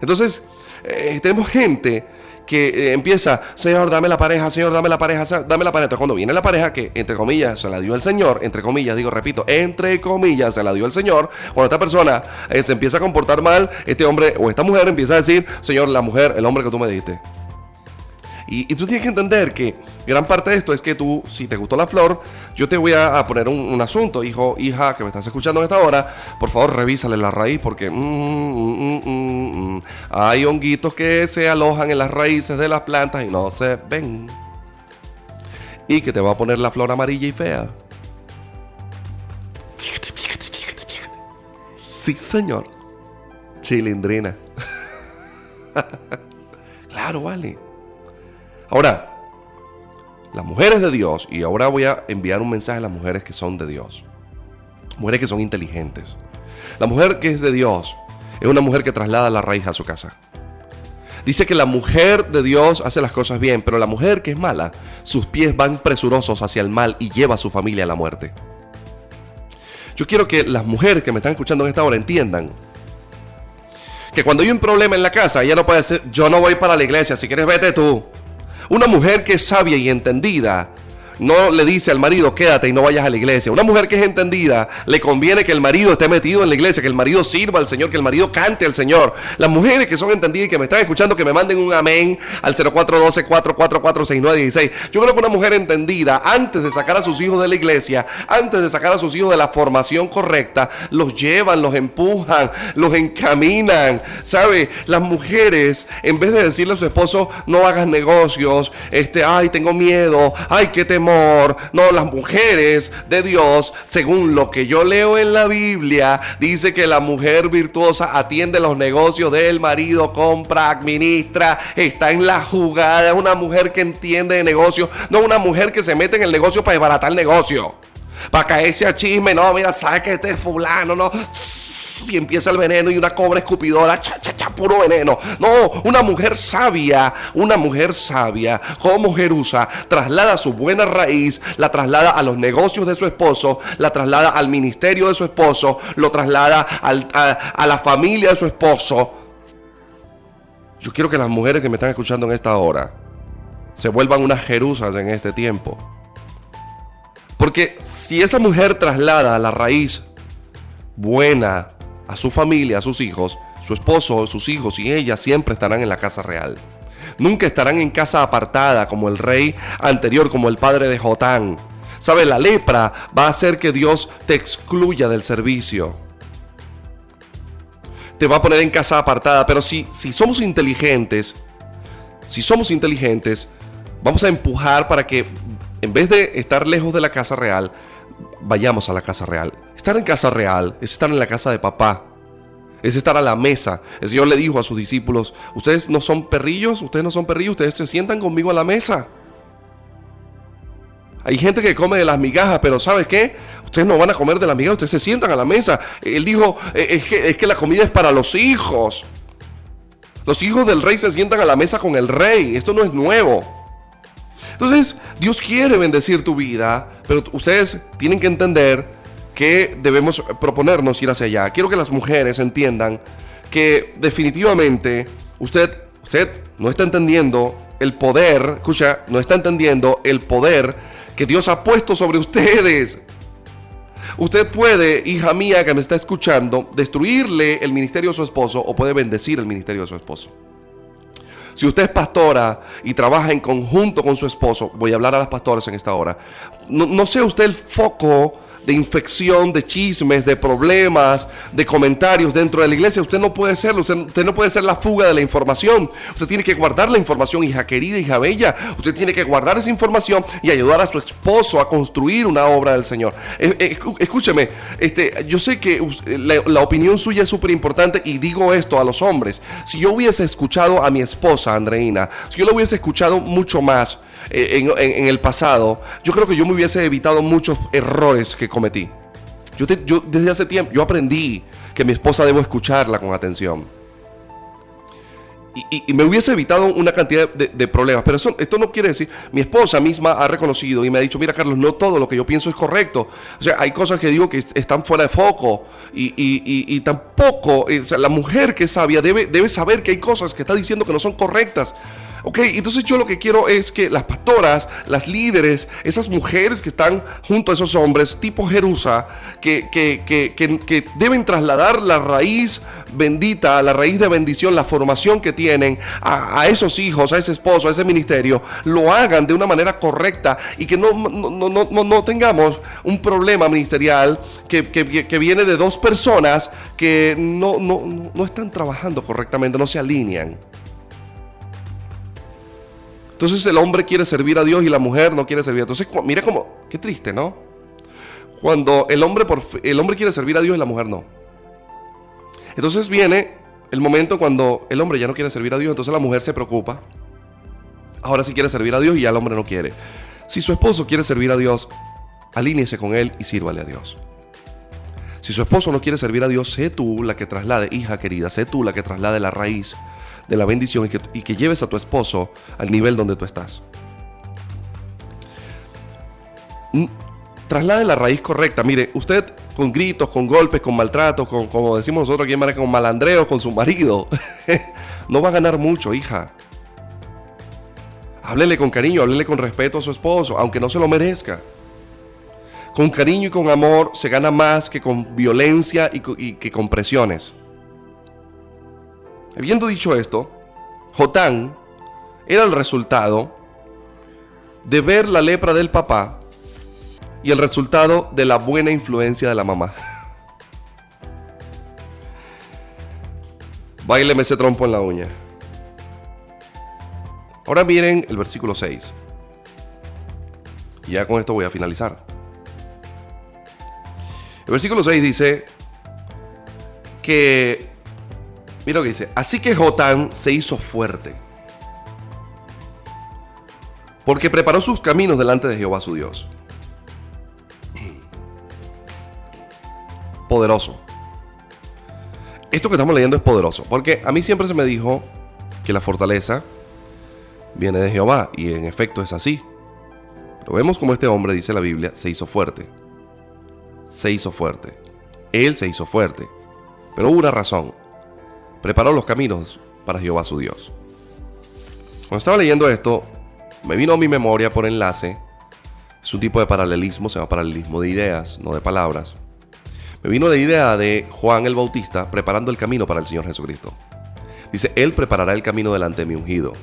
Entonces, eh, tenemos gente que eh, empieza, Señor, dame la pareja, Señor, dame la pareja, dame la pareja. Entonces, cuando viene la pareja, que entre comillas se la dio el Señor, entre comillas, digo, repito, entre comillas se la dio el Señor, cuando esta persona eh, se empieza a comportar mal, este hombre o esta mujer empieza a decir, Señor, la mujer, el hombre que tú me diste. Y, tú tienes que entender que gran parte de esto es que tú, si te gustó la flor, yo te voy a, poner un, asunto, hijo, hija, que me estás escuchando en esta hora, por favor revísale la raíz porque mm, mm, mm, hay honguitos que se alojan en las raíces de las plantas y no se ven. Y que te va a poner la flor amarilla y fea. Sí, señor. Chilindrina. <laughs> claro, vale. Ahora, las mujeres de Dios, y ahora voy a enviar un mensaje a las mujeres que son de Dios, mujeres que son inteligentes. La mujer que es de Dios es una mujer que traslada la raíz a su casa. Dice que la mujer de Dios hace las cosas bien, pero la mujer que es mala, sus pies van presurosos hacia el mal y lleva a su familia a la muerte. Yo quiero que las mujeres que me están escuchando en esta hora entiendan que cuando hay un problema en la casa, ella no puede decir, yo no voy para la iglesia, si quieres vete tú. Una mujer que es sabia y entendida no le dice al marido, quédate y no vayas a la iglesia. Una mujer que es entendida, le conviene que el marido esté metido en la iglesia, que el marido sirva al Señor, que el marido cante al Señor. Las mujeres que son entendidas y que me están escuchando, que me manden un amén al 0412-444-6916. Yo creo que una mujer entendida, antes de sacar a sus hijos de la iglesia, antes de sacar a sus hijos de la formación correcta, los llevan, los empujan, los encaminan. ¿Sabe? Las mujeres, en vez de decirle a su esposo, no hagas negocios, este, ay, tengo miedo, ay, qué te No, las mujeres de Dios, según lo que yo leo en la Biblia, dice que la mujer virtuosa atiende los negocios del marido, compra, administra, está en la jugada. Es una mujer que entiende de negocios, no una mujer que se mete en el negocio para desbaratar el negocio. Para caerse a chisme, no, mira, sabe que este fulano, no y empieza el veneno y una cobra escupidora, cha, cha, cha, puro veneno. No, una mujer sabia, una mujer sabia, como Jerusa, traslada su buena raíz, la traslada a los negocios de su esposo, la traslada al ministerio de su esposo, lo traslada a, a la familia de su esposo. Yo quiero que las mujeres que me están escuchando en esta hora se vuelvan unas Jerusas en este tiempo. Porque si esa mujer traslada la raíz buena, a su familia, a sus hijos, su esposo, sus hijos y ella siempre estarán en la casa real. Nunca estarán en casa apartada como el rey anterior, como el padre de Jotán. ¿Sabe? La lepra va a hacer que Dios te excluya del servicio. Te va a poner en casa apartada. Pero si, si somos inteligentes, si somos inteligentes, vamos a empujar para que en vez de estar lejos de la casa real, vayamos a la casa real. Estar en casa real es estar en la casa de papá. Es estar a la mesa. El Señor le dijo a sus discípulos, ustedes no son perrillos, ustedes no son perrillos, ustedes se sientan conmigo a la mesa. Hay gente que come de las migajas, pero ¿sabes qué? Ustedes no van a comer de las migajas, ustedes se sientan a la mesa. Él dijo, eh, es que, es que la comida es para los hijos. Los hijos del rey se sientan a la mesa con el rey. Esto no es nuevo. Entonces, Dios quiere bendecir tu vida, pero ustedes tienen que entender que debemos proponernos ir hacia allá. Quiero que las mujeres entiendan que definitivamente usted, usted no está entendiendo el poder, escucha, no está entendiendo el poder que Dios ha puesto sobre ustedes. Usted puede, hija mía que me está escuchando, destruirle el ministerio de su esposo o puede bendecir el ministerio de su esposo. Si usted es pastora y trabaja en conjunto con su esposo, voy a hablar a las pastoras en esta hora, no, no sea usted el foco de infección, de chismes, de problemas, de comentarios dentro de la iglesia. Usted no puede serlo, usted, no puede ser la fuga de la información. Usted tiene que guardar la información, hija querida, hija bella. Usted tiene que guardar esa información y ayudar a su esposo a construir una obra del Señor. Eh, eh, escúcheme, este, yo sé que la, la opinión suya es súper importante y digo esto a los hombres. Si yo hubiese escuchado a mi esposa, Andreina, si yo lo hubiese escuchado mucho más, eh, en, el pasado, yo creo que yo me hubiese evitado muchos errores que cometí. Yo, yo desde hace tiempo, yo aprendí que mi esposa debo escucharla con atención. Y, me hubiese evitado una cantidad de, problemas. Pero eso, esto no quiere decir, mi esposa misma ha reconocido y me ha dicho, mira Carlos, no todo lo que yo pienso es correcto. O sea, hay cosas que digo que están fuera de foco. Y, tampoco, la mujer que es sabia debe, debe saber que hay cosas que está diciendo que no son correctas. Ok, entonces yo lo que quiero es que las pastoras, las líderes, esas mujeres que están junto a esos hombres, tipo Jerusa, que, que, deben trasladar la raíz bendita, la raíz de bendición, la formación que tienen a, esos hijos, a ese esposo, a ese ministerio, lo hagan de una manera correcta y que no, no, tengamos un problema ministerial que, viene de dos personas que no, no están trabajando correctamente, no se alinean. Entonces el hombre quiere servir a Dios y la mujer no quiere servir. Entonces, mira cómo, qué triste, ¿no? Cuando el hombre, por, el hombre quiere servir a Dios y la mujer no. Entonces viene el momento cuando el hombre ya no quiere servir a Dios, entonces la mujer se preocupa. Ahora sí quiere servir a Dios y ya el hombre no quiere. Si su esposo quiere servir a Dios, alíñese con él y sírvale a Dios. Si su esposo no quiere servir a Dios, sé tú la que traslade, hija querida, sé tú la que traslade la raíz de la bendición y que, lleves a tu esposo al nivel donde tú estás. Mm, traslade la raíz correcta. Mire, usted con gritos, con golpes, con maltratos, con, como decimos nosotros aquí en con malandreo con su marido, <laughs> no va a ganar mucho, hija. Háblele con cariño, háblele con respeto a su esposo, aunque no se lo merezca. Con cariño y con amor se gana más que con violencia y que con presiones. Habiendo dicho esto, Jotán era el resultado de ver la lepra del papá y el resultado de la buena influencia de la mamá. <laughs> Báileme ese trompo en la uña. Ahora miren el versículo 6. Y ya con esto voy a finalizar. El versículo 6 dice que, mira lo que dice, así que Jotán se hizo fuerte, porque preparó sus caminos delante de Jehová su Dios. Poderoso. Esto que estamos leyendo es poderoso, porque a mí siempre se me dijo que la fortaleza viene de Jehová, y en efecto es así. Lo vemos como este hombre, dice la Biblia, se hizo fuerte se hizo fuerte. Él se hizo fuerte. Pero hubo una razón. Preparó los caminos para Jehová su Dios. Cuando estaba leyendo esto, me vino a mi memoria por enlace. Es un tipo de paralelismo, se llama paralelismo de ideas, no de palabras. Me vino la idea de Juan el Bautista preparando el camino para el Señor Jesucristo. Dice, Él preparará el camino delante de mi ungido.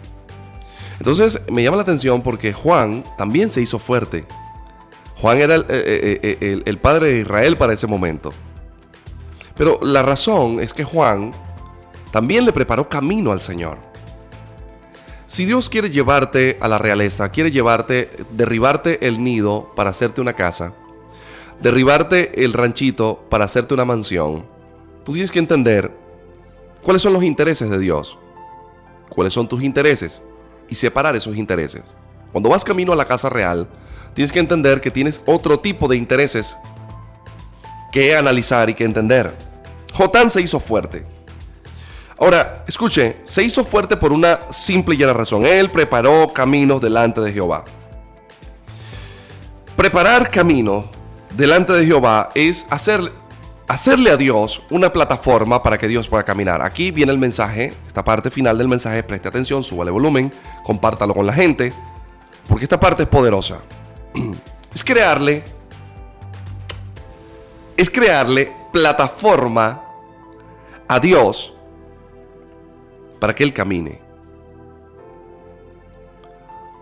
Entonces me llama la atención porque Juan también se hizo fuerte Juan era eh, eh, eh, el, padre de Israel para ese momento. Pero la razón es que Juan también le preparó camino al Señor. Si Dios quiere llevarte a la realeza, quiere llevarte, derribarte el nido para hacerte una casa, derribarte el ranchito para hacerte una mansión, tú tienes que entender cuáles son los intereses de Dios, cuáles son tus intereses y separar esos intereses. Cuando vas camino a la casa real, tienes que entender que tienes otro tipo de intereses que analizar y que entender. Jotán se hizo fuerte. Ahora, escuche, se hizo fuerte por una simple y llana razón. Él preparó caminos delante de Jehová. Preparar camino delante de Jehová es hacer, hacerle a Dios una plataforma para que Dios pueda caminar. Aquí viene el mensaje, esta parte final del mensaje, preste atención, súbale volumen, compártalo con la gente, porque esta parte es poderosa. <clears throat> es crearle, es crearle plataforma a Dios para que Él camine.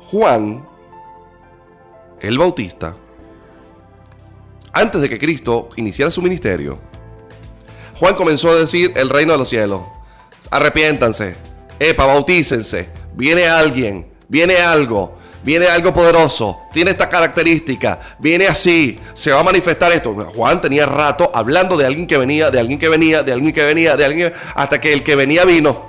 Juan, el Bautista, antes de que Cristo iniciara su ministerio, Juan comenzó a decir el reino de los cielos. Arrepiéntanse, epa, bautícense, viene alguien, viene algo, viene algo poderoso, tiene esta característica, viene así, se va a manifestar esto. Juan tenía rato hablando de alguien que venía, de alguien que venía, de alguien que venía, de alguien, hasta que el que venía vino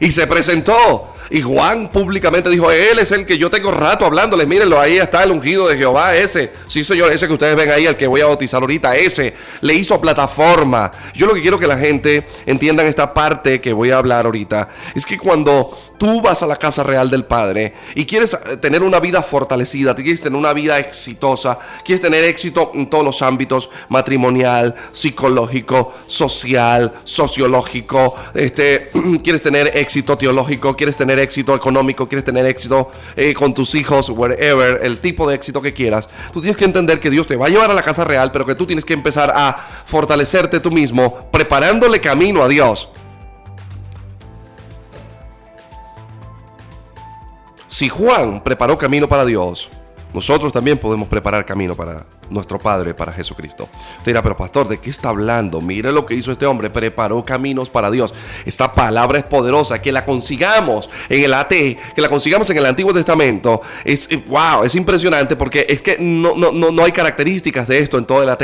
y se presentó. Y Juan públicamente dijo, Él es el que yo tengo rato hablándoles. Mírenlo, ahí está el ungido de Jehová, ese. Sí, señor, ese que ustedes ven ahí, el que voy a bautizar ahorita, ese. Le hizo plataforma. Yo lo que quiero que la gente entienda en esta parte que voy a hablar ahorita, es que cuando tú vas a la casa real del Padre y quieres eh, tener una vida fortalecida, quieres tener una vida exitosa, quieres tener éxito en todos los ámbitos, matrimonial, psicológico, social, sociológico, este, <clears throat> quieres tener éxito teológico, quieres tener éxito económico, quieres tener éxito eh, con tus hijos, whatever, el tipo de éxito que quieras, tú tienes que entender que Dios te va a llevar a la casa real, pero que tú tienes que empezar a fortalecerte tú mismo, preparándole camino a Dios. Si Juan preparó camino para Dios, nosotros también podemos preparar camino para nuestro Padre, para Jesucristo. Usted dirá, pero pastor, ¿de qué está hablando? Mire lo que hizo este hombre, preparó caminos para Dios. Esta palabra es poderosa, que la consigamos en el AT, que la consigamos en el Antiguo Testamento. Es, wow, es impresionante porque es que no, no, no, no hay características de esto en todo el AT.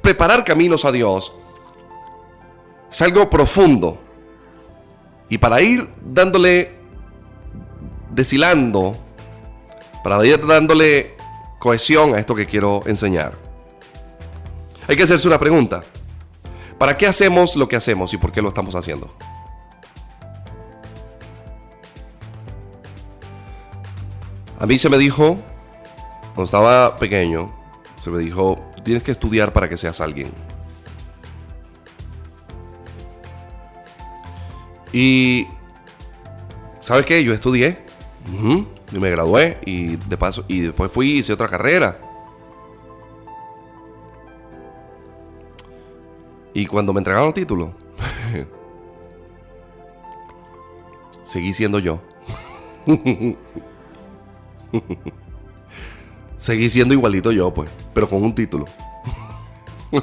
Preparar caminos a Dios es algo profundo. Y para ir dándole deshilando para ir dándole cohesión a esto que quiero enseñar. Hay que hacerse una pregunta. ¿Para qué hacemos lo que hacemos y por qué lo estamos haciendo? A mí se me dijo, cuando estaba pequeño, se me dijo, tienes que estudiar para que seas alguien. Y, ¿sabes qué? Yo estudié y me gradué y de paso y después fui hice otra carrera. Y cuando me entregaron el título, <laughs> seguí siendo yo. <laughs> seguí siendo igualito yo, pues, pero con un título. <laughs>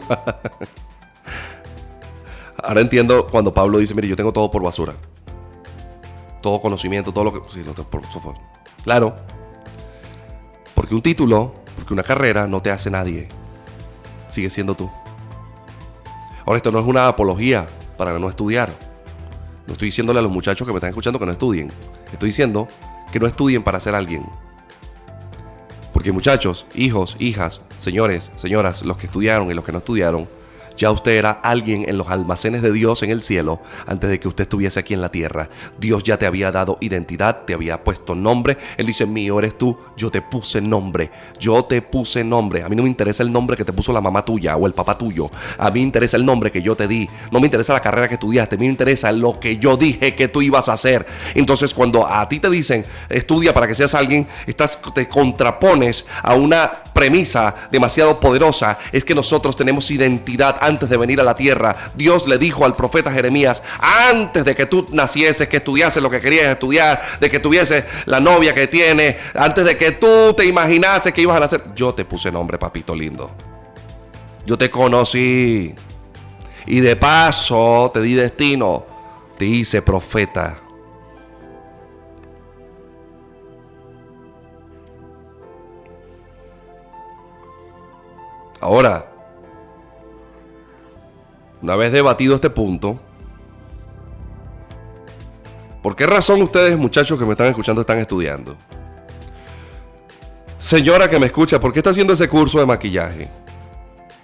Ahora entiendo cuando Pablo dice, mire, yo tengo todo por basura todo conocimiento, todo lo que... Sí, lo, por, Claro. Porque un título, porque una carrera no te hace nadie. Sigue siendo tú. Ahora, esto no es una apología para no estudiar. No estoy diciéndole a los muchachos que me están escuchando que no estudien. Estoy diciendo que no estudien para ser alguien. Porque muchachos, hijos, hijas, señores, señoras, los que estudiaron y los que no estudiaron, ya usted era alguien en los almacenes de Dios en el cielo antes de que usted estuviese aquí en la tierra. Dios ya te había dado identidad, te había puesto nombre. Él dice, mío eres tú, yo te puse nombre. Yo te puse nombre. A mí no me interesa el nombre que te puso la mamá tuya o el papá tuyo. A mí me interesa el nombre que yo te di. No me interesa la carrera que estudiaste. A mí me interesa lo que yo dije que tú ibas a hacer. Entonces cuando a ti te dicen, estudia para que seas alguien, estás, te contrapones a una premisa demasiado poderosa. Es que nosotros tenemos identidad antes de venir a la tierra. Dios le dijo al profeta Jeremías, antes de que tú nacieses, que estudiases lo que querías estudiar, de que tuviese la novia que tiene, antes de que tú te imaginases que ibas a nacer, yo te puse nombre, papito lindo. Yo te conocí. Y de paso te di destino. Te hice profeta. Ahora, una vez debatido este punto, ¿por qué razón ustedes, muchachos que me están escuchando, están estudiando? Señora que me escucha, ¿por qué está haciendo ese curso de maquillaje?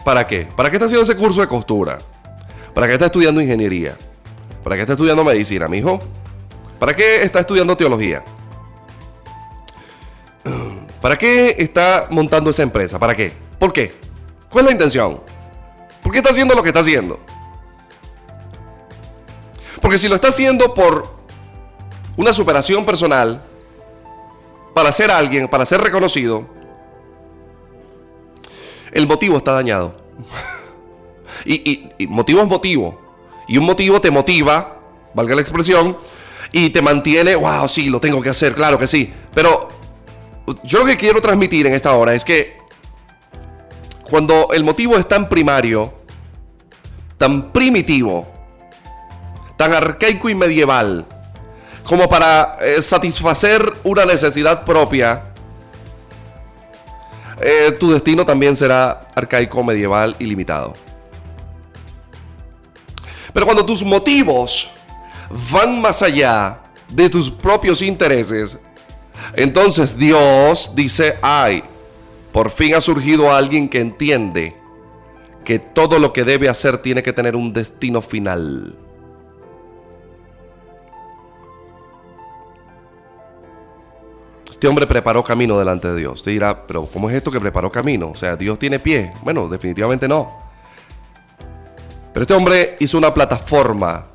¿Para qué? ¿Para qué está haciendo ese curso de costura? ¿Para qué está estudiando ingeniería? ¿Para qué está estudiando medicina, mijo? ¿Para qué está estudiando teología? ¿Para qué está montando esa empresa? ¿Para qué? ¿Por qué? ¿Cuál es la intención? ¿Por qué está haciendo lo que está haciendo? Porque si lo está haciendo por una superación personal, para ser alguien, para ser reconocido, el motivo está dañado. <laughs> y, motivo es motivo. Y un motivo te motiva, valga la expresión, y te mantiene, wow, sí, lo tengo que hacer, claro que sí. Pero yo lo que quiero transmitir en esta hora es que cuando el motivo es tan primario, tan primitivo, tan arcaico y medieval, como para eh, satisfacer una necesidad propia, eh, tu destino también será arcaico, medieval y limitado. Pero cuando tus motivos van más allá de tus propios intereses, entonces Dios dice, ay, por fin ha surgido alguien que entiende que todo lo que debe hacer tiene que tener un destino final. Este hombre preparó camino delante de Dios. Usted dirá, pero ¿cómo es esto que preparó camino? O sea, ¿Dios tiene pie? Bueno, definitivamente no. Pero este hombre hizo una plataforma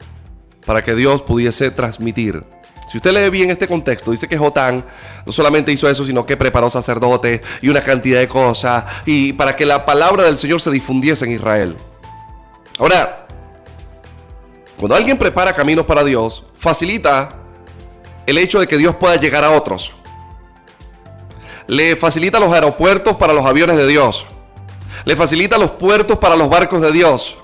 para que Dios pudiese transmitir si usted lee bien este contexto, dice que Jotán no solamente hizo eso, sino que preparó sacerdotes y una cantidad de cosas y para que la palabra del Señor se difundiese en Israel. Ahora, cuando alguien prepara caminos para Dios, facilita el hecho de que Dios pueda llegar a otros. Le facilita los aeropuertos para los aviones de Dios. Le facilita los puertos para los barcos de Dios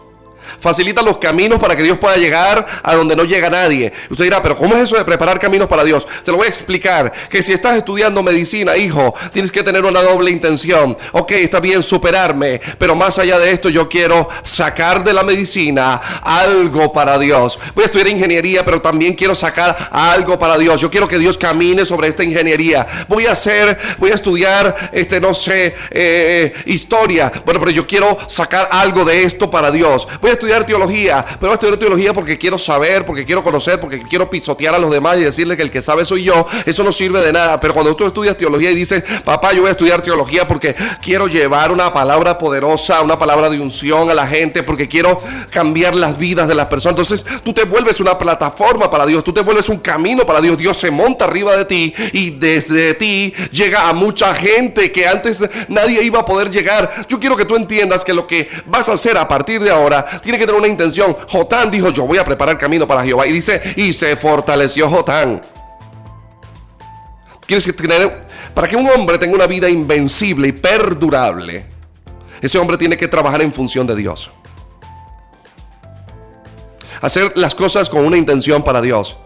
facilita los caminos para que Dios pueda llegar a donde no llega nadie. Usted dirá, pero ¿cómo es eso de preparar caminos para Dios? Te lo voy a explicar. Que si estás estudiando medicina, hijo, tienes que tener una doble intención. Ok, está bien superarme, pero más allá de esto yo quiero sacar de la medicina algo para Dios. Voy a estudiar ingeniería, pero también quiero sacar algo para Dios. Yo quiero que Dios camine sobre esta ingeniería. Voy a hacer, voy a estudiar, este, no sé, eh, historia. Bueno, pero yo quiero sacar algo de esto para Dios. Voy a estudiar teología, pero voy a estudiar teología porque quiero saber, porque quiero conocer, porque quiero pisotear a los demás y decirle que el que sabe soy yo, eso no sirve de nada. Pero cuando tú estudias teología y dices, papá, yo voy a estudiar teología porque quiero llevar una palabra poderosa, una palabra de unción a la gente, porque quiero cambiar las vidas de las personas. Entonces tú te vuelves una plataforma para Dios, tú te vuelves un camino para Dios. Dios se monta arriba de ti y desde ti llega a mucha gente que antes nadie iba a poder llegar. Yo quiero que tú entiendas que lo que vas a hacer a partir de ahora tiene que tener una intención. Jotán dijo, yo voy a preparar camino para Jehová. Y dice, y se fortaleció Jotán. Quieres tener, para que un hombre tenga una vida invencible y perdurable, ese hombre tiene que trabajar en función de Dios. Hacer las cosas con una intención para Dios.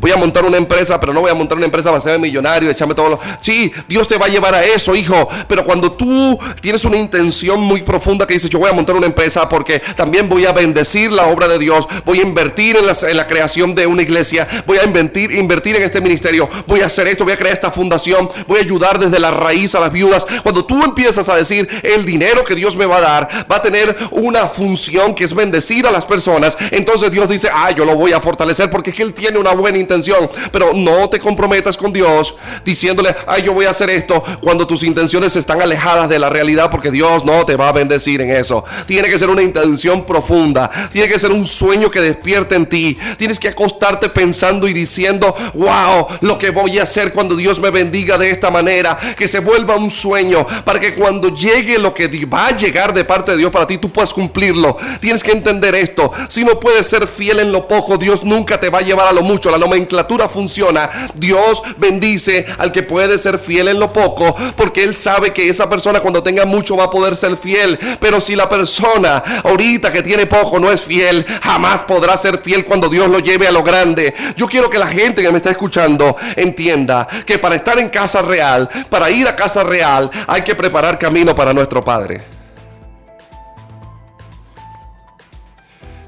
Voy a montar una empresa, pero no voy a montar una empresa para ser millonario, echarme todo lo... Sí, Dios te va a llevar a eso, hijo. Pero cuando tú tienes una intención muy profunda que dices, yo voy a montar una empresa porque también voy a bendecir la obra de Dios, voy a invertir en la, creación de una iglesia, voy a invertir, invertir en este ministerio, voy a hacer esto, voy a crear esta fundación, voy a ayudar desde la raíz a las viudas. Cuando tú empiezas a decir, el dinero que Dios me va a dar va a tener una función que es bendecir a las personas, entonces Dios dice, ah, yo lo voy a fortalecer porque es que Él tiene una buena intención, pero no te comprometas con Dios diciéndole, ay, yo voy a hacer esto cuando tus intenciones están alejadas de la realidad porque Dios no te va a bendecir en eso. Tiene que ser una intención profunda, tiene que ser un sueño que despierte en ti. Tienes que acostarte pensando y diciendo, wow, lo que voy a hacer cuando Dios me bendiga de esta manera, que se vuelva un sueño para que cuando llegue lo que va a llegar de parte de Dios para ti, tú puedas cumplirlo. Tienes que entender esto. Si no puedes ser fiel en lo poco, Dios nunca te va a llevar a lo mucho. La nomenclatura funciona. Dios bendice al que puede ser fiel en lo poco, porque Él sabe que esa persona cuando tenga mucho va a poder ser fiel. Pero si la persona ahorita que tiene poco no es fiel, jamás podrá ser fiel cuando Dios lo lleve a lo grande. Yo quiero que la gente que me está escuchando entienda que para estar en casa real, para ir a casa real, hay que preparar camino para nuestro Padre.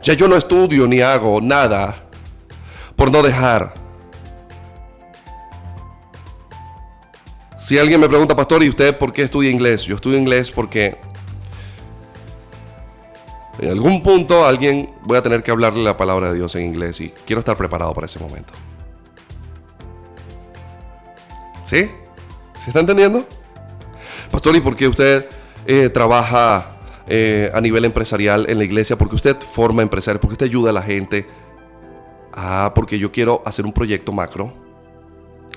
Ya yo no estudio ni hago nada por no dejar. Si alguien me pregunta, pastor, ¿y usted por qué estudia inglés? Yo estudio inglés porque en algún punto alguien voy a tener que hablarle la palabra de Dios en inglés y quiero estar preparado para ese momento. ¿Sí? ¿Se está entendiendo? Pastor, ¿y por qué usted eh, trabaja eh, a nivel empresarial en la iglesia? Porque usted forma empresarios, porque usted ayuda a la gente. Ah, porque yo quiero hacer un proyecto macro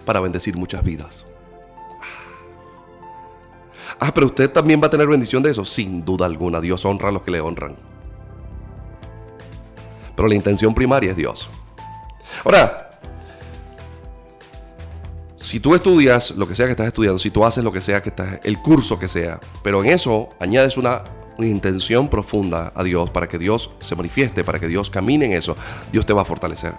para bendecir muchas vidas. Ah, pero usted también va a tener bendición de eso. Sin duda alguna, Dios honra a los que le honran. Pero la intención primaria es Dios. Ahora, si tú estudias lo que sea que estás estudiando, si tú haces lo que sea que estás, el curso que sea, pero en eso añades una, intención profunda a Dios para que Dios se manifieste, para que Dios camine en eso, Dios te va a fortalecer.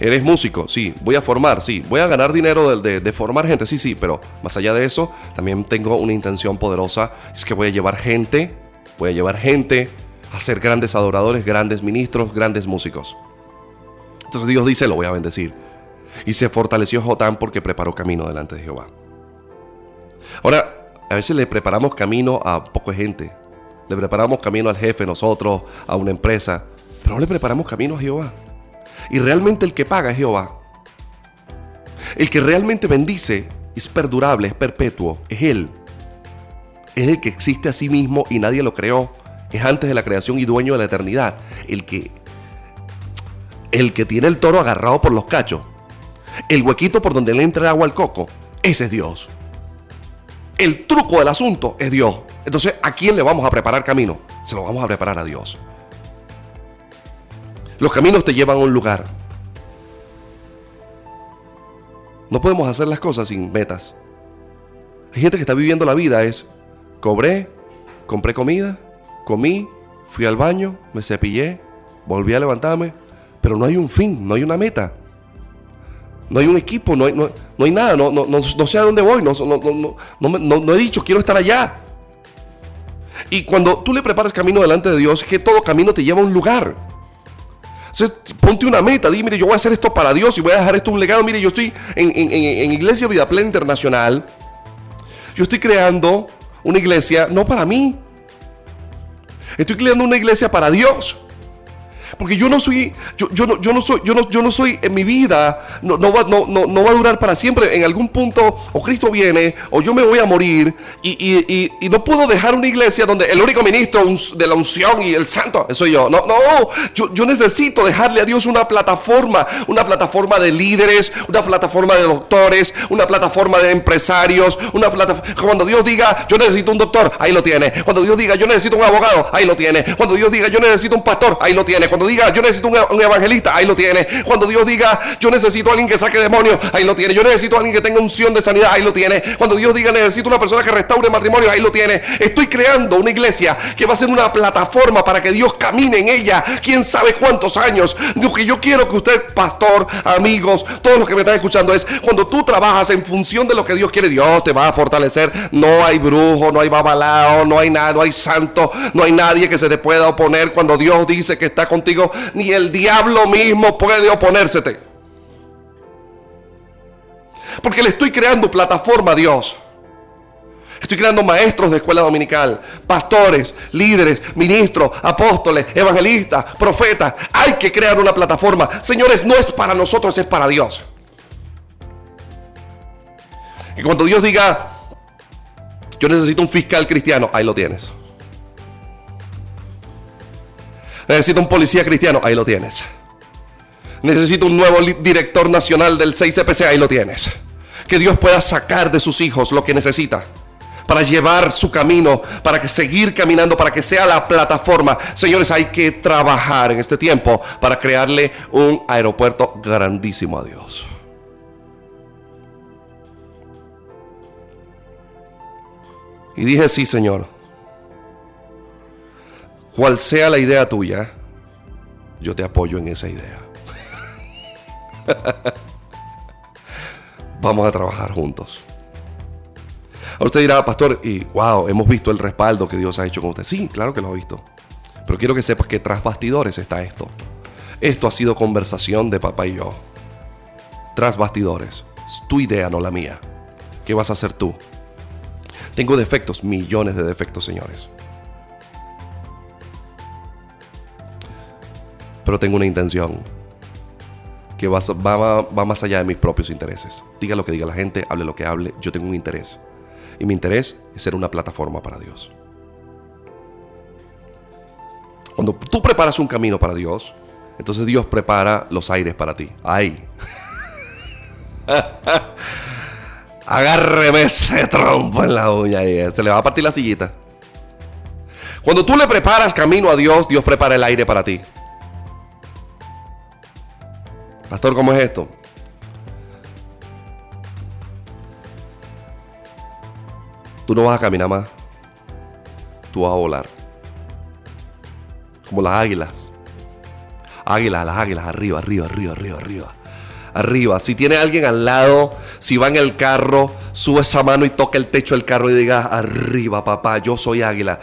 ¿Eres músico? Sí. ¿Voy a formar? Sí. ¿Voy a ganar dinero de, formar gente? Sí, sí. Pero más allá de eso, también tengo una intención poderosa. Es que voy a llevar gente, voy a llevar gente a ser grandes adoradores, grandes ministros, grandes músicos. Entonces Dios dice, lo voy a bendecir. Y se fortaleció Jotán porque preparó camino delante de Jehová. Ahora, a veces le preparamos camino a poca gente. Le preparamos camino al jefe, nosotros, a una empresa. Pero no le preparamos camino a Jehová. Y realmente el que paga es Jehová. El que realmente bendice es perdurable, es perpetuo, es Él. Es el que existe a sí mismo y nadie lo creó. Es antes de la creación y dueño de la eternidad. El que, el que tiene el toro agarrado por los cachos. El huequito por donde le entra agua al coco. Ese es Dios. El truco del asunto es Dios. Entonces, ¿a quién le vamos a preparar camino? Se lo vamos a preparar a Dios. Los caminos te llevan a un lugar. No podemos hacer las cosas sin metas. Hay gente que está viviendo la vida es, cobré, compré comida, comí, fui al baño, me cepillé, volví a levantarme, pero no hay un fin, no hay una meta. No hay un equipo, no hay, no, hay nada, no, no, sé a dónde voy, no, no, he dicho, quiero estar allá. Y cuando tú le preparas camino delante de Dios, que todo camino te lleva a un lugar. Entonces, ponte una meta, di, mire, yo voy a hacer esto para Dios y voy a dejar esto un legado. Mire, yo estoy en, en Iglesia Vida Plena Internacional. Yo estoy creando una iglesia no para mí. Estoy creando una iglesia para Dios. Porque yo no soy, yo, yo, no, yo no soy, yo no, yo no soy en mi vida, no, no, va, no, no, va a durar para siempre. En algún punto, o Cristo viene, o yo me voy a morir, y, y, y, no puedo dejar una iglesia donde el único ministro de la unción y el santo soy yo. No, no, yo, yo necesito dejarle a Dios una plataforma, una plataforma de líderes, una plataforma de doctores, una plataforma de empresarios, una plataforma. Cuando Dios diga, yo necesito un doctor, ahí lo tiene. Cuando Dios diga, yo necesito un abogado, ahí lo tiene. Cuando Dios diga, yo necesito un pastor, ahí lo tiene. Cuando Cuando diga, yo necesito un, evangelista, ahí lo tiene. Cuando Dios diga, yo necesito a alguien que saque demonios, ahí lo tiene. Yo necesito a alguien que tenga unción de sanidad, ahí lo tiene. Cuando Dios diga, necesito una persona que restaure matrimonio, ahí lo tiene. Estoy creando una iglesia que va a ser una plataforma para que Dios camine en ella. Quién sabe cuántos años. Lo que yo quiero que usted, pastor, amigos, todos los que me están escuchando, es cuando tú trabajas en función de lo que Dios quiere, Dios te va a fortalecer. No hay brujo, no hay babalao, no hay nada, no hay santo, no hay nadie que se te pueda oponer cuando Dios dice que está contigo. Ni el diablo mismo puede oponérsete. Porque le estoy creando plataforma a Dios. Estoy creando maestros de escuela dominical, pastores, líderes, ministros, apóstoles, evangelistas, profetas. Hay que crear una plataforma. Señores, no es para nosotros, es para Dios. Y cuando Dios diga, yo necesito un fiscal cristiano, ahí lo tienes. Necesito un policía cristiano, ahí lo tienes. Necesito un nuevo director nacional del 6CPC, ahí lo tienes. Que Dios pueda sacar de sus hijos lo que necesita para llevar su camino, para que seguir caminando, para que sea la plataforma. Señores, hay que trabajar en este tiempo para crearle un aeropuerto grandísimo a Dios. Y dije, sí, Señor. Cual sea la idea tuya, yo te apoyo en esa idea. Vamos a trabajar juntos. Ahora usted dirá, pastor, y wow, hemos visto el respaldo que Dios ha hecho con usted. Sí, claro que lo ha visto. Pero quiero que sepas que tras bastidores está esto. Esto ha sido conversación de papá y yo. Tras bastidores. Es tu idea, no la mía. ¿Qué vas a hacer tú? Tengo defectos, millones de defectos, señores. Pero tengo una intención que va, va, más allá de mis propios intereses. Diga lo que diga la gente, hable lo que hable, yo tengo un interés. Y mi interés es ser una plataforma para Dios. Cuando tú preparas un camino para Dios, entonces Dios prepara los aires para ti. ¡Ay! <laughs> Agárreme ese trompo en la uña y se le va a partir la sillita. Cuando tú le preparas camino a Dios, Dios prepara el aire para ti. Pastor, ¿cómo es esto? Tú no vas a caminar más. Tú vas a volar. Como las águilas. Águilas, las águilas, arriba, arriba, arriba, arriba, arriba arriba. Si tiene alguien al lado, si va en el carro, sube esa mano y toca el techo del carro y diga, arriba papá, yo soy águila.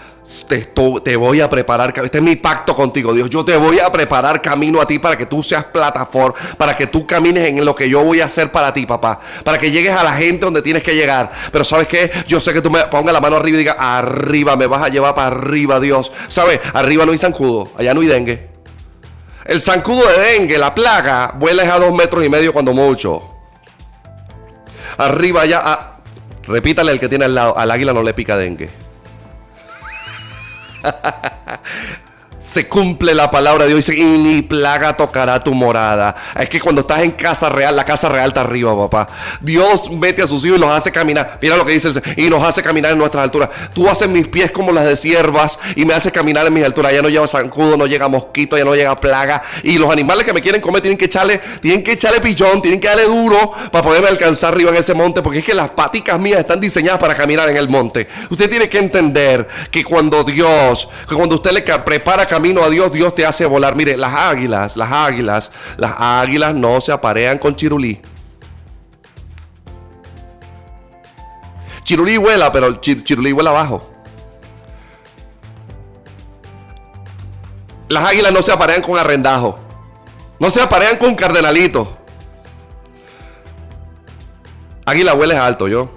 Te, te voy a preparar, este es mi pacto contigo, Dios. Yo te voy a preparar camino a ti para que tú seas plataforma, para que tú camines en lo que yo voy a hacer para ti, papá. Para que llegues a la gente donde tienes que llegar. Pero sabes qué, yo sé que tú me pongas la mano arriba y digas, arriba, me vas a llevar para arriba, Dios. ¿Sabes? Arriba no hay zancudo, allá no hay dengue. El zancudo de dengue, la plaga, vuela a dos metros y medio cuando mucho. Arriba ya. Ah, repítale el que tiene al lado. Al águila no le pica dengue. <laughs> se cumple la palabra de Dios y ni plaga tocará tu morada. Es que cuando estás en casa real, la casa real está arriba, papá. Dios mete a sus hijos y los hace caminar. Mira lo que dice y nos hace caminar en nuestras alturas. Tú haces mis pies como las de siervas y me haces caminar en mis alturas. Ya no lleva zancudo, no llega mosquito, ya no llega plaga. Y los animales que me quieren comer tienen que echarle, tienen que echarle pichón, tienen que darle duro para poderme alcanzar arriba en ese monte. Porque es que las paticas mías están diseñadas para caminar en el monte. Usted tiene que entender que cuando Dios, que cuando usted le prepara camino a Dios, Dios te hace volar. Mire, las águilas, las águilas, las águilas no se aparean con chirulí. Chirulí vuela, pero chirulí vuela abajo. Las águilas no se aparean con arrendajo. No se aparean con cardenalito. Águila vuela alto, yo.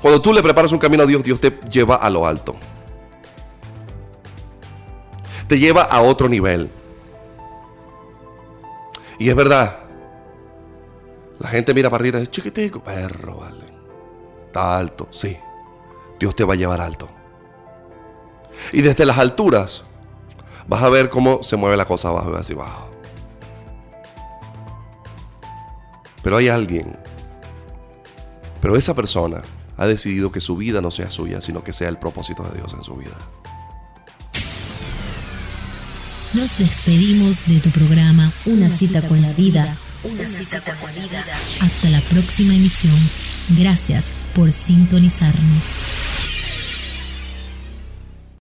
Cuando tú le preparas un camino a Dios, Dios te lleva a lo alto te lleva a otro nivel. Y es verdad. La gente mira para arriba y dice, chiquitico, perro, vale. Está alto, sí. Dios te va a llevar alto. Y desde las alturas vas a ver cómo se mueve la cosa abajo y así abajo. Pero hay alguien. Pero esa persona ha decidido que su vida no sea suya, sino que sea el propósito de Dios en su vida. Nos despedimos de tu programa Una, cita, con la vida. Una, cita, con la vida. Hasta la próxima emisión. Gracias por sintonizarnos.